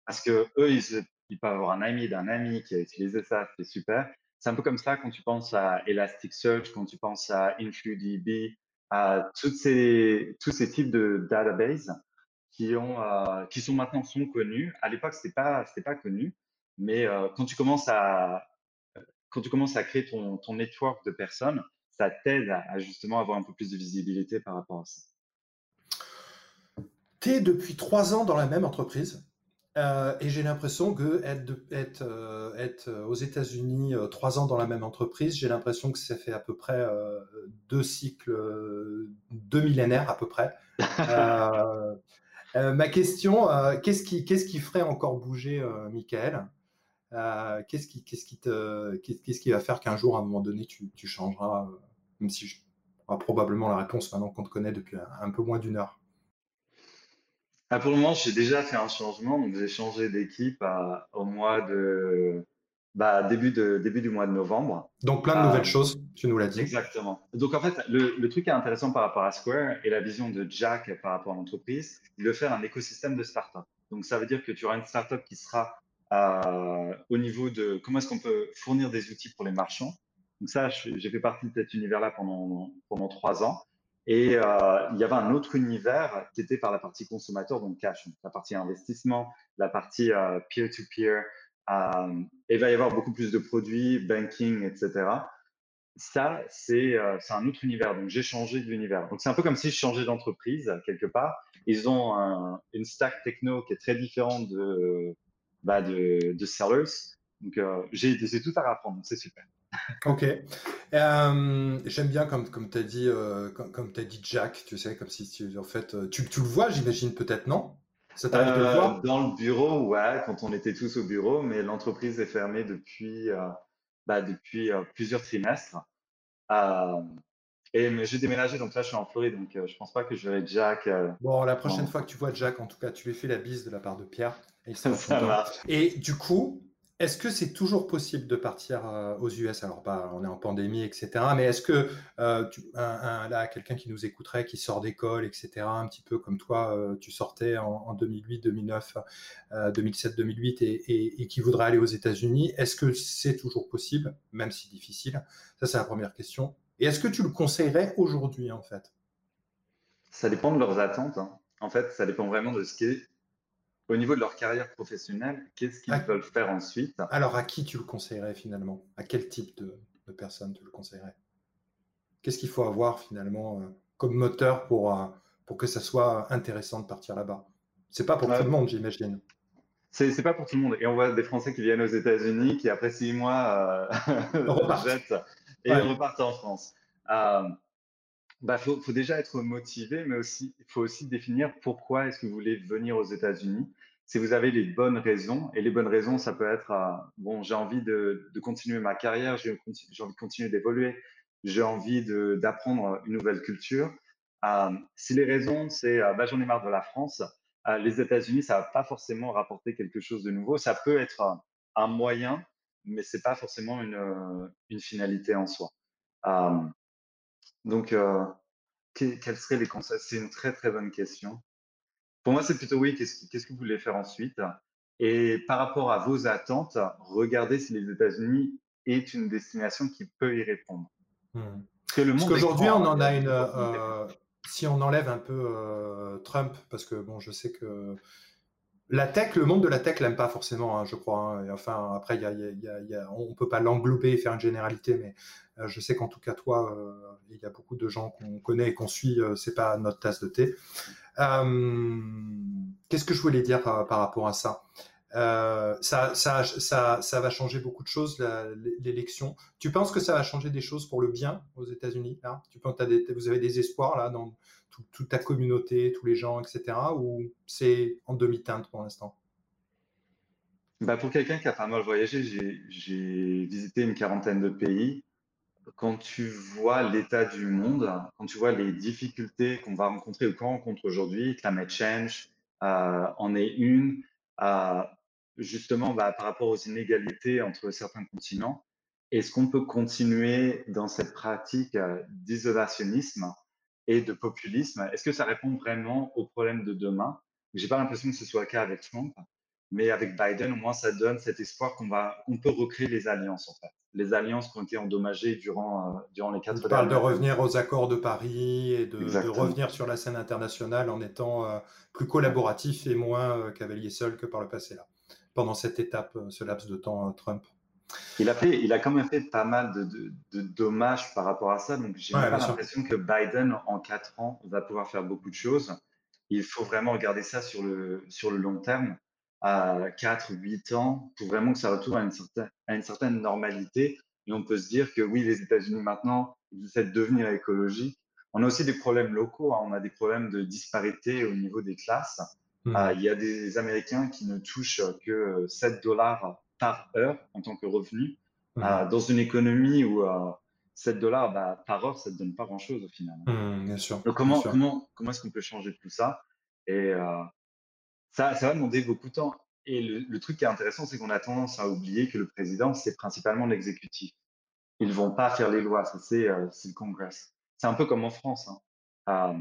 Parce que eux, ils, ils peuvent avoir un ami d'un ami qui a utilisé ça, c'est super. C'est un peu comme ça quand tu penses à Elasticsearch, quand tu penses à InfluDB, à toutes ces, tous ces types de databases qui, ont, euh, qui sont maintenant sont connus. À l'époque, ce n'était pas, pas connu, mais euh, quand, tu commences à, quand tu commences à créer ton, ton network de personnes, ça t'aide à, à, justement avoir un peu plus de visibilité par rapport à ça. Tu es depuis trois ans dans la même entreprise. Euh, et j'ai l'impression que être, être, euh, être aux États-Unis euh, trois ans dans la même entreprise, j'ai l'impression que ça fait à peu près deux cycles, deux millénaires à peu près. [laughs] ma question, qu'est-ce qui, qu'est-ce qui ferait encore bouger Michael? Qu'est-ce qui, va faire qu'un jour, à un moment donné, tu, changeras, même si je probablement la réponse maintenant qu'on te connaît depuis un peu moins d'une heure? Ah, pour le moment, j'ai déjà fait un changement. Donc, j'ai changé d'équipe au mois de bah, début de début du mois de novembre. Donc, plein de nouvelles euh, choses, tu nous l'as dit. Exactement. Donc, en fait, le, le, truc qui est intéressant par rapport à Square et la vision de Jack par rapport à l'entreprise, c'est de faire un écosystème de start-up. Donc, ça veut dire que tu auras une start-up qui sera euh, au niveau de comment est-ce qu'on peut fournir des outils pour les marchands? Donc, ça, j'ai fait partie de cet univers-là pendant, pendant trois ans. Et euh, il y avait un autre univers qui était par la partie consommateur, donc cash, la partie investissement, la partie euh, peer-to-peer. Euh, il va y avoir beaucoup plus de produits, banking, etc. Ça, c'est euh, un autre univers. Donc, j'ai changé d'univers. Donc, c'est un peu comme si je changeais d'entreprise quelque part. Ils ont un, une stack techno qui est très différente de, bah, de, de sellers. Donc, euh, j'ai tout à apprendre. C'est super. Ok. Euh, j'aime bien comme, comme tu as dit, euh, comme, comme as dit Jack, tu sais, comme si tu, en fait, tu, tu le vois, j'imagine peut-être, non? Ça t'arrive de le voir Dans le bureau, ouais, quand on était tous au bureau, mais l'entreprise est fermée depuis, bah, depuis plusieurs trimestres. et j'ai déménagé, donc là je suis en Floride, donc je pense pas que je verrai Jack. bon, la prochaine fois que tu vois Jack, en tout cas, tu lui fais la bise de la part de Pierre. Et, [laughs] ça et du coup, est-ce que c'est toujours possible de partir euh, aux US Alors, pas, on est en pandémie, etc. Mais est-ce que euh, là, quelqu'un qui nous écouterait, qui sort d'école, etc., un petit peu comme toi, euh, tu sortais en, 2008, 2009, 2007, 2008, et, qui voudrait aller aux États-Unis, est-ce que c'est toujours possible, même si difficile? Ça, c'est la première question. Et est-ce que tu le conseillerais aujourd'hui, en fait? Ça dépend de leurs attentes. Hein. En fait, ça dépend vraiment de ce qui est au niveau de leur carrière professionnelle, qu'est-ce qu'ils veulent faire ensuite? Alors, à qui tu le conseillerais finalement? À quel type de, personne tu le conseillerais? Qu'est-ce qu'il faut avoir finalement euh, comme moteur pour, euh, pour que ça soit intéressant de partir là-bas? C'est pas pour tout le monde, j'imagine. C'est pas pour tout le monde. Et on voit des Français qui viennent aux États-Unis, qui après six mois euh, [laughs] repartent. et repartent en France. Bah, faut, déjà être motivé, mais aussi, il faut aussi définir pourquoi est-ce que vous voulez venir aux États-Unis. Si vous avez les bonnes raisons, et les bonnes raisons, ça peut être, euh, bon, j'ai envie de, continuer ma carrière, j'ai envie de continuer d'évoluer, j'ai envie d'apprendre une nouvelle culture. Euh, si les raisons, c'est, euh, bah, j'en ai marre de la France, les États-Unis, ça va pas forcément rapporter quelque chose de nouveau. Ça peut être un, moyen, mais c'est pas forcément une finalité en soi. Donc, quels seraient les conseils? C'est une très très bonne question. Pour moi, c'est plutôt oui, qu'est-ce que vous voulez faire ensuite? Et par rapport à vos attentes, regardez si les États-Unis est une destination qui peut y répondre. Hmm. Parce qu'aujourd'hui, on en a une. Euh, si on enlève un peu euh, Trump, parce que bon, je sais que la tech, le monde de la tech l'aime pas forcément, hein, je crois. Hein. enfin, après, y a, on peut pas l'englober et faire une généralité, mais euh, je sais qu'en tout cas, toi, il y a beaucoup de gens qu'on connaît et qu'on suit, c'est pas notre tasse de thé. Qu'est-ce que je voulais dire par, rapport à ça? Ça, ça, va changer beaucoup de choses, l'élection. Tu penses que ça va changer des choses pour le bien aux États-Unis tu penses, des, Vous avez des espoirs là dans toute ta communauté, tous les gens, etc. Ou c'est en demi-teinte pour l'instant? Bah Pour quelqu'un qui a pas mal voyagé, j'ai visité une quarantaine de pays quand tu vois l'état du monde, quand tu vois les difficultés qu'on va rencontrer ou qu'on rencontre aujourd'hui, climate change euh, en est une, euh, justement bah, par rapport aux inégalités entre certains continents. Est-ce qu'on peut continuer dans cette pratique euh, d'isolationnisme et de populisme? Est-ce que ça répond vraiment aux problèmes de demain? J'ai pas l'impression que ce soit le cas avec Trump. Mais avec Biden, au moins, ça donne cet espoir qu'on va, on peut recréer les alliances, en fait. Les alliances qui ont été endommagées durant, euh, durant les quatre On parle de revenir aux accords de Paris et de, revenir sur la scène internationale en étant euh, plus collaboratif et moins euh, cavalier seul que par le passé, là, pendant cette étape, ce laps de temps Trump. Il a, fait, il a quand même fait pas mal de, de, dommages par rapport à ça. Donc, j'ai pas l'impression que Biden, en quatre ans, va pouvoir faire beaucoup de choses. Il faut vraiment regarder ça sur le, sur le long terme à 4, 8 ans pour vraiment que ça retourne à une certaine, à une certaine normalité. Et on peut se dire que oui, les États-Unis maintenant, ils essaient de devenir écologiques. On a aussi des problèmes locaux, hein. on a des problèmes de disparité au niveau des classes. Mmh. Euh, il y a des Américains qui ne touchent que 7 dollars par heure en tant que revenu. Mmh. Euh, dans une économie où 7 euh, dollars bah, par heure, ça ne donne pas grand-chose au final. Mmh, bien sûr. Donc comment, comment, comment est-ce qu'on peut changer tout ça? Et ça, va demander beaucoup de temps. Et le, truc qui est intéressant, c'est qu'on a tendance à oublier que le président, c'est principalement l'exécutif. Ils ne vont pas faire les lois, ça c'est euh, le Congrès. C'est un peu comme en France. Hein. Euh,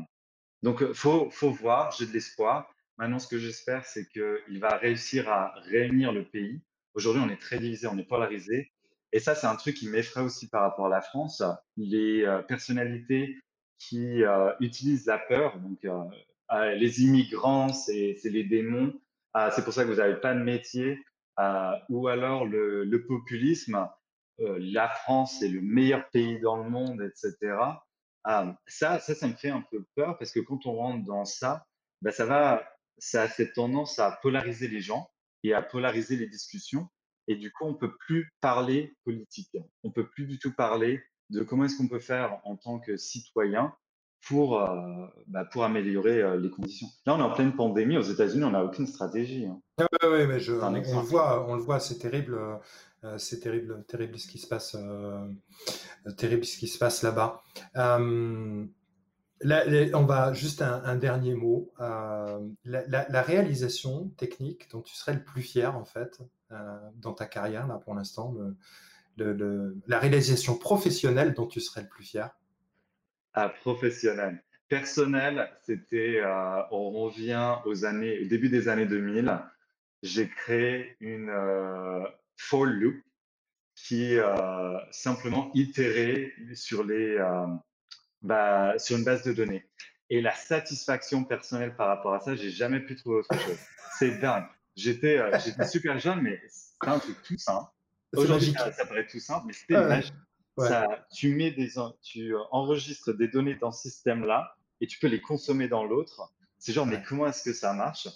donc, il faut, faut voir, j'ai de l'espoir. Maintenant, ce que j'espère, c'est qu'il va réussir à réunir le pays. Aujourd'hui, on est très divisé, on est polarisé. Et ça, c'est un truc qui m'effraie aussi par rapport à la France. Les euh, personnalités qui utilisent la peur, donc euh, les immigrants, c'est les démons. Euh, c'est pour ça que vous n'avez pas de métier. Euh, ou alors le, populisme. la France est le meilleur pays dans le monde, etc. ça, ça, ça me fait un peu peur parce que quand on rentre dans ça, ben ça va, ça a cette tendance à polariser les gens et à polariser les discussions. Et du coup, on peut plus parler politique. On peut plus du tout parler de comment est-ce qu'on peut faire en tant que citoyen pour, euh, bah, pour améliorer euh, les conditions. Là, on est en pleine pandémie. Aux États-Unis, on n'a aucune stratégie. Hein. Oui, mais je, on, le voit, on le voit, c'est terrible. Euh, c'est terrible, terrible ce qui se passe, terrible ce qui se passe là-bas. On va juste un, dernier mot. La, réalisation technique dont tu serais le plus fier en fait dans ta carrière là pour l'instant, la réalisation professionnelle dont tu serais le plus fier? Ah, professionnel. Personnel, c'était, euh, on revient aux années, au début des années 2000. J'ai créé une euh, for loop qui euh, simplement itérait sur les, euh, bah, sur une base de données. Et la satisfaction personnelle par rapport à ça, j'ai jamais pu trouver autre chose. C'est dingue. J'étais, j'étais super jeune, mais c'est un truc tout simple. Aujourd'hui, ça, paraît tout simple, mais c'était magique. Ça, tu mets des, tu enregistres des données dans ce système-là et tu peux les consommer dans l'autre. C'est genre, mais comment est-ce que ça marche?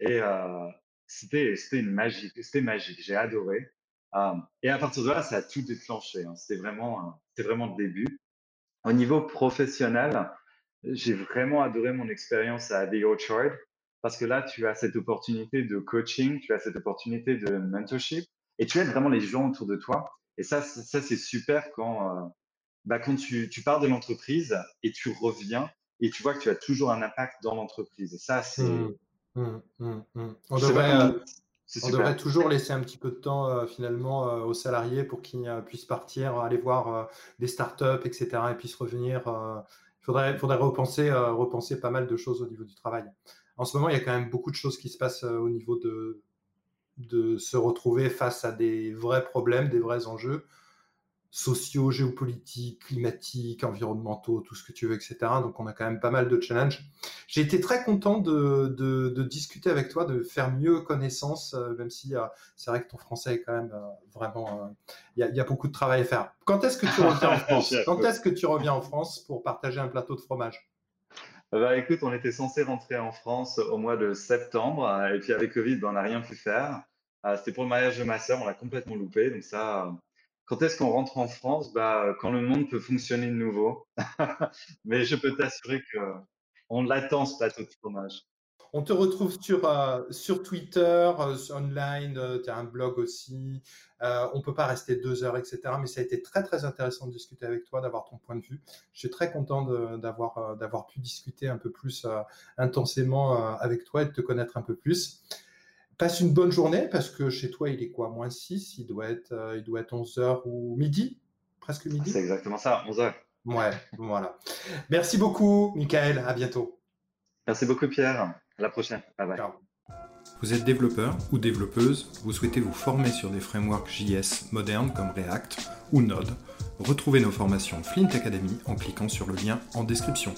Et euh, c'était, c'était une magie, c'était magique. J'ai adoré. Euh, et à partir de là, ça a tout déclenché. Hein. C'était vraiment, c'était vraiment le début. Au niveau professionnel, j'ai vraiment adoré mon expérience à The Orchard parce que là, tu as cette opportunité de coaching, tu as cette opportunité de mentorship et tu aides vraiment les gens autour de toi. Et ça, ça c'est super quand, euh, bah, quand tu, tu pars de l'entreprise et tu reviens et tu vois que tu as toujours un impact dans l'entreprise. Et ça, c'est mmh. Hum, hum, hum. On, devrait, toujours laisser un petit peu de temps finalement aux salariés pour qu'ils puissent partir, aller voir des startups, etc. et puis revenir. Il faudrait, faudrait repenser, repenser pas mal de choses au niveau du travail. En ce moment, il y a quand même beaucoup de choses qui se passent au niveau de, de se retrouver face à des vrais problèmes, des vrais enjeux sociaux, géopolitiques, climatiques, environnementaux, tout ce que tu veux, etc. Donc on a quand même pas mal de challenges. J'ai été très content de, discuter avec toi, de faire mieux connaissance, euh, même si euh, c'est vrai que ton français est quand même euh, vraiment... Il y, a beaucoup de travail à faire. Quand est-ce que tu reviens en [laughs] France? Quand est-ce que tu reviens en France pour partager un plateau de fromage? Bah, écoute, on était censé rentrer en France au mois de septembre, et puis avec Covid, ben, on n'a rien pu faire. C'était pour le mariage de ma sœur, on l'a complètement loupé. Donc ça, quand est-ce qu'on rentre en France bah, Quand le monde peut fonctionner de nouveau. [laughs] Mais je peux t'assurer qu'on l'attend, ce plateau de fromage. On te retrouve sur, euh, sur Twitter, euh, online, euh, tu as un blog aussi. on ne peut pas rester deux heures, etc. Mais ça a été très, très intéressant de discuter avec toi, d'avoir ton point de vue. Je suis très content d'avoir pu discuter un peu plus intensément avec toi et de te connaître un peu plus. Passe une bonne journée parce que chez toi, il est quoi Moins 6, il doit être, euh, il doit être 11h ou midi Presque midi? C'est exactement ça, 11h. Ouais, voilà. Merci beaucoup, Michael. À bientôt. Merci beaucoup, Pierre. À la prochaine. Bye bye. Vous êtes développeur ou développeuse, vous souhaitez vous former sur des frameworks JS modernes comme React ou Node, retrouvez nos formations Flint Academy en cliquant sur le lien en description.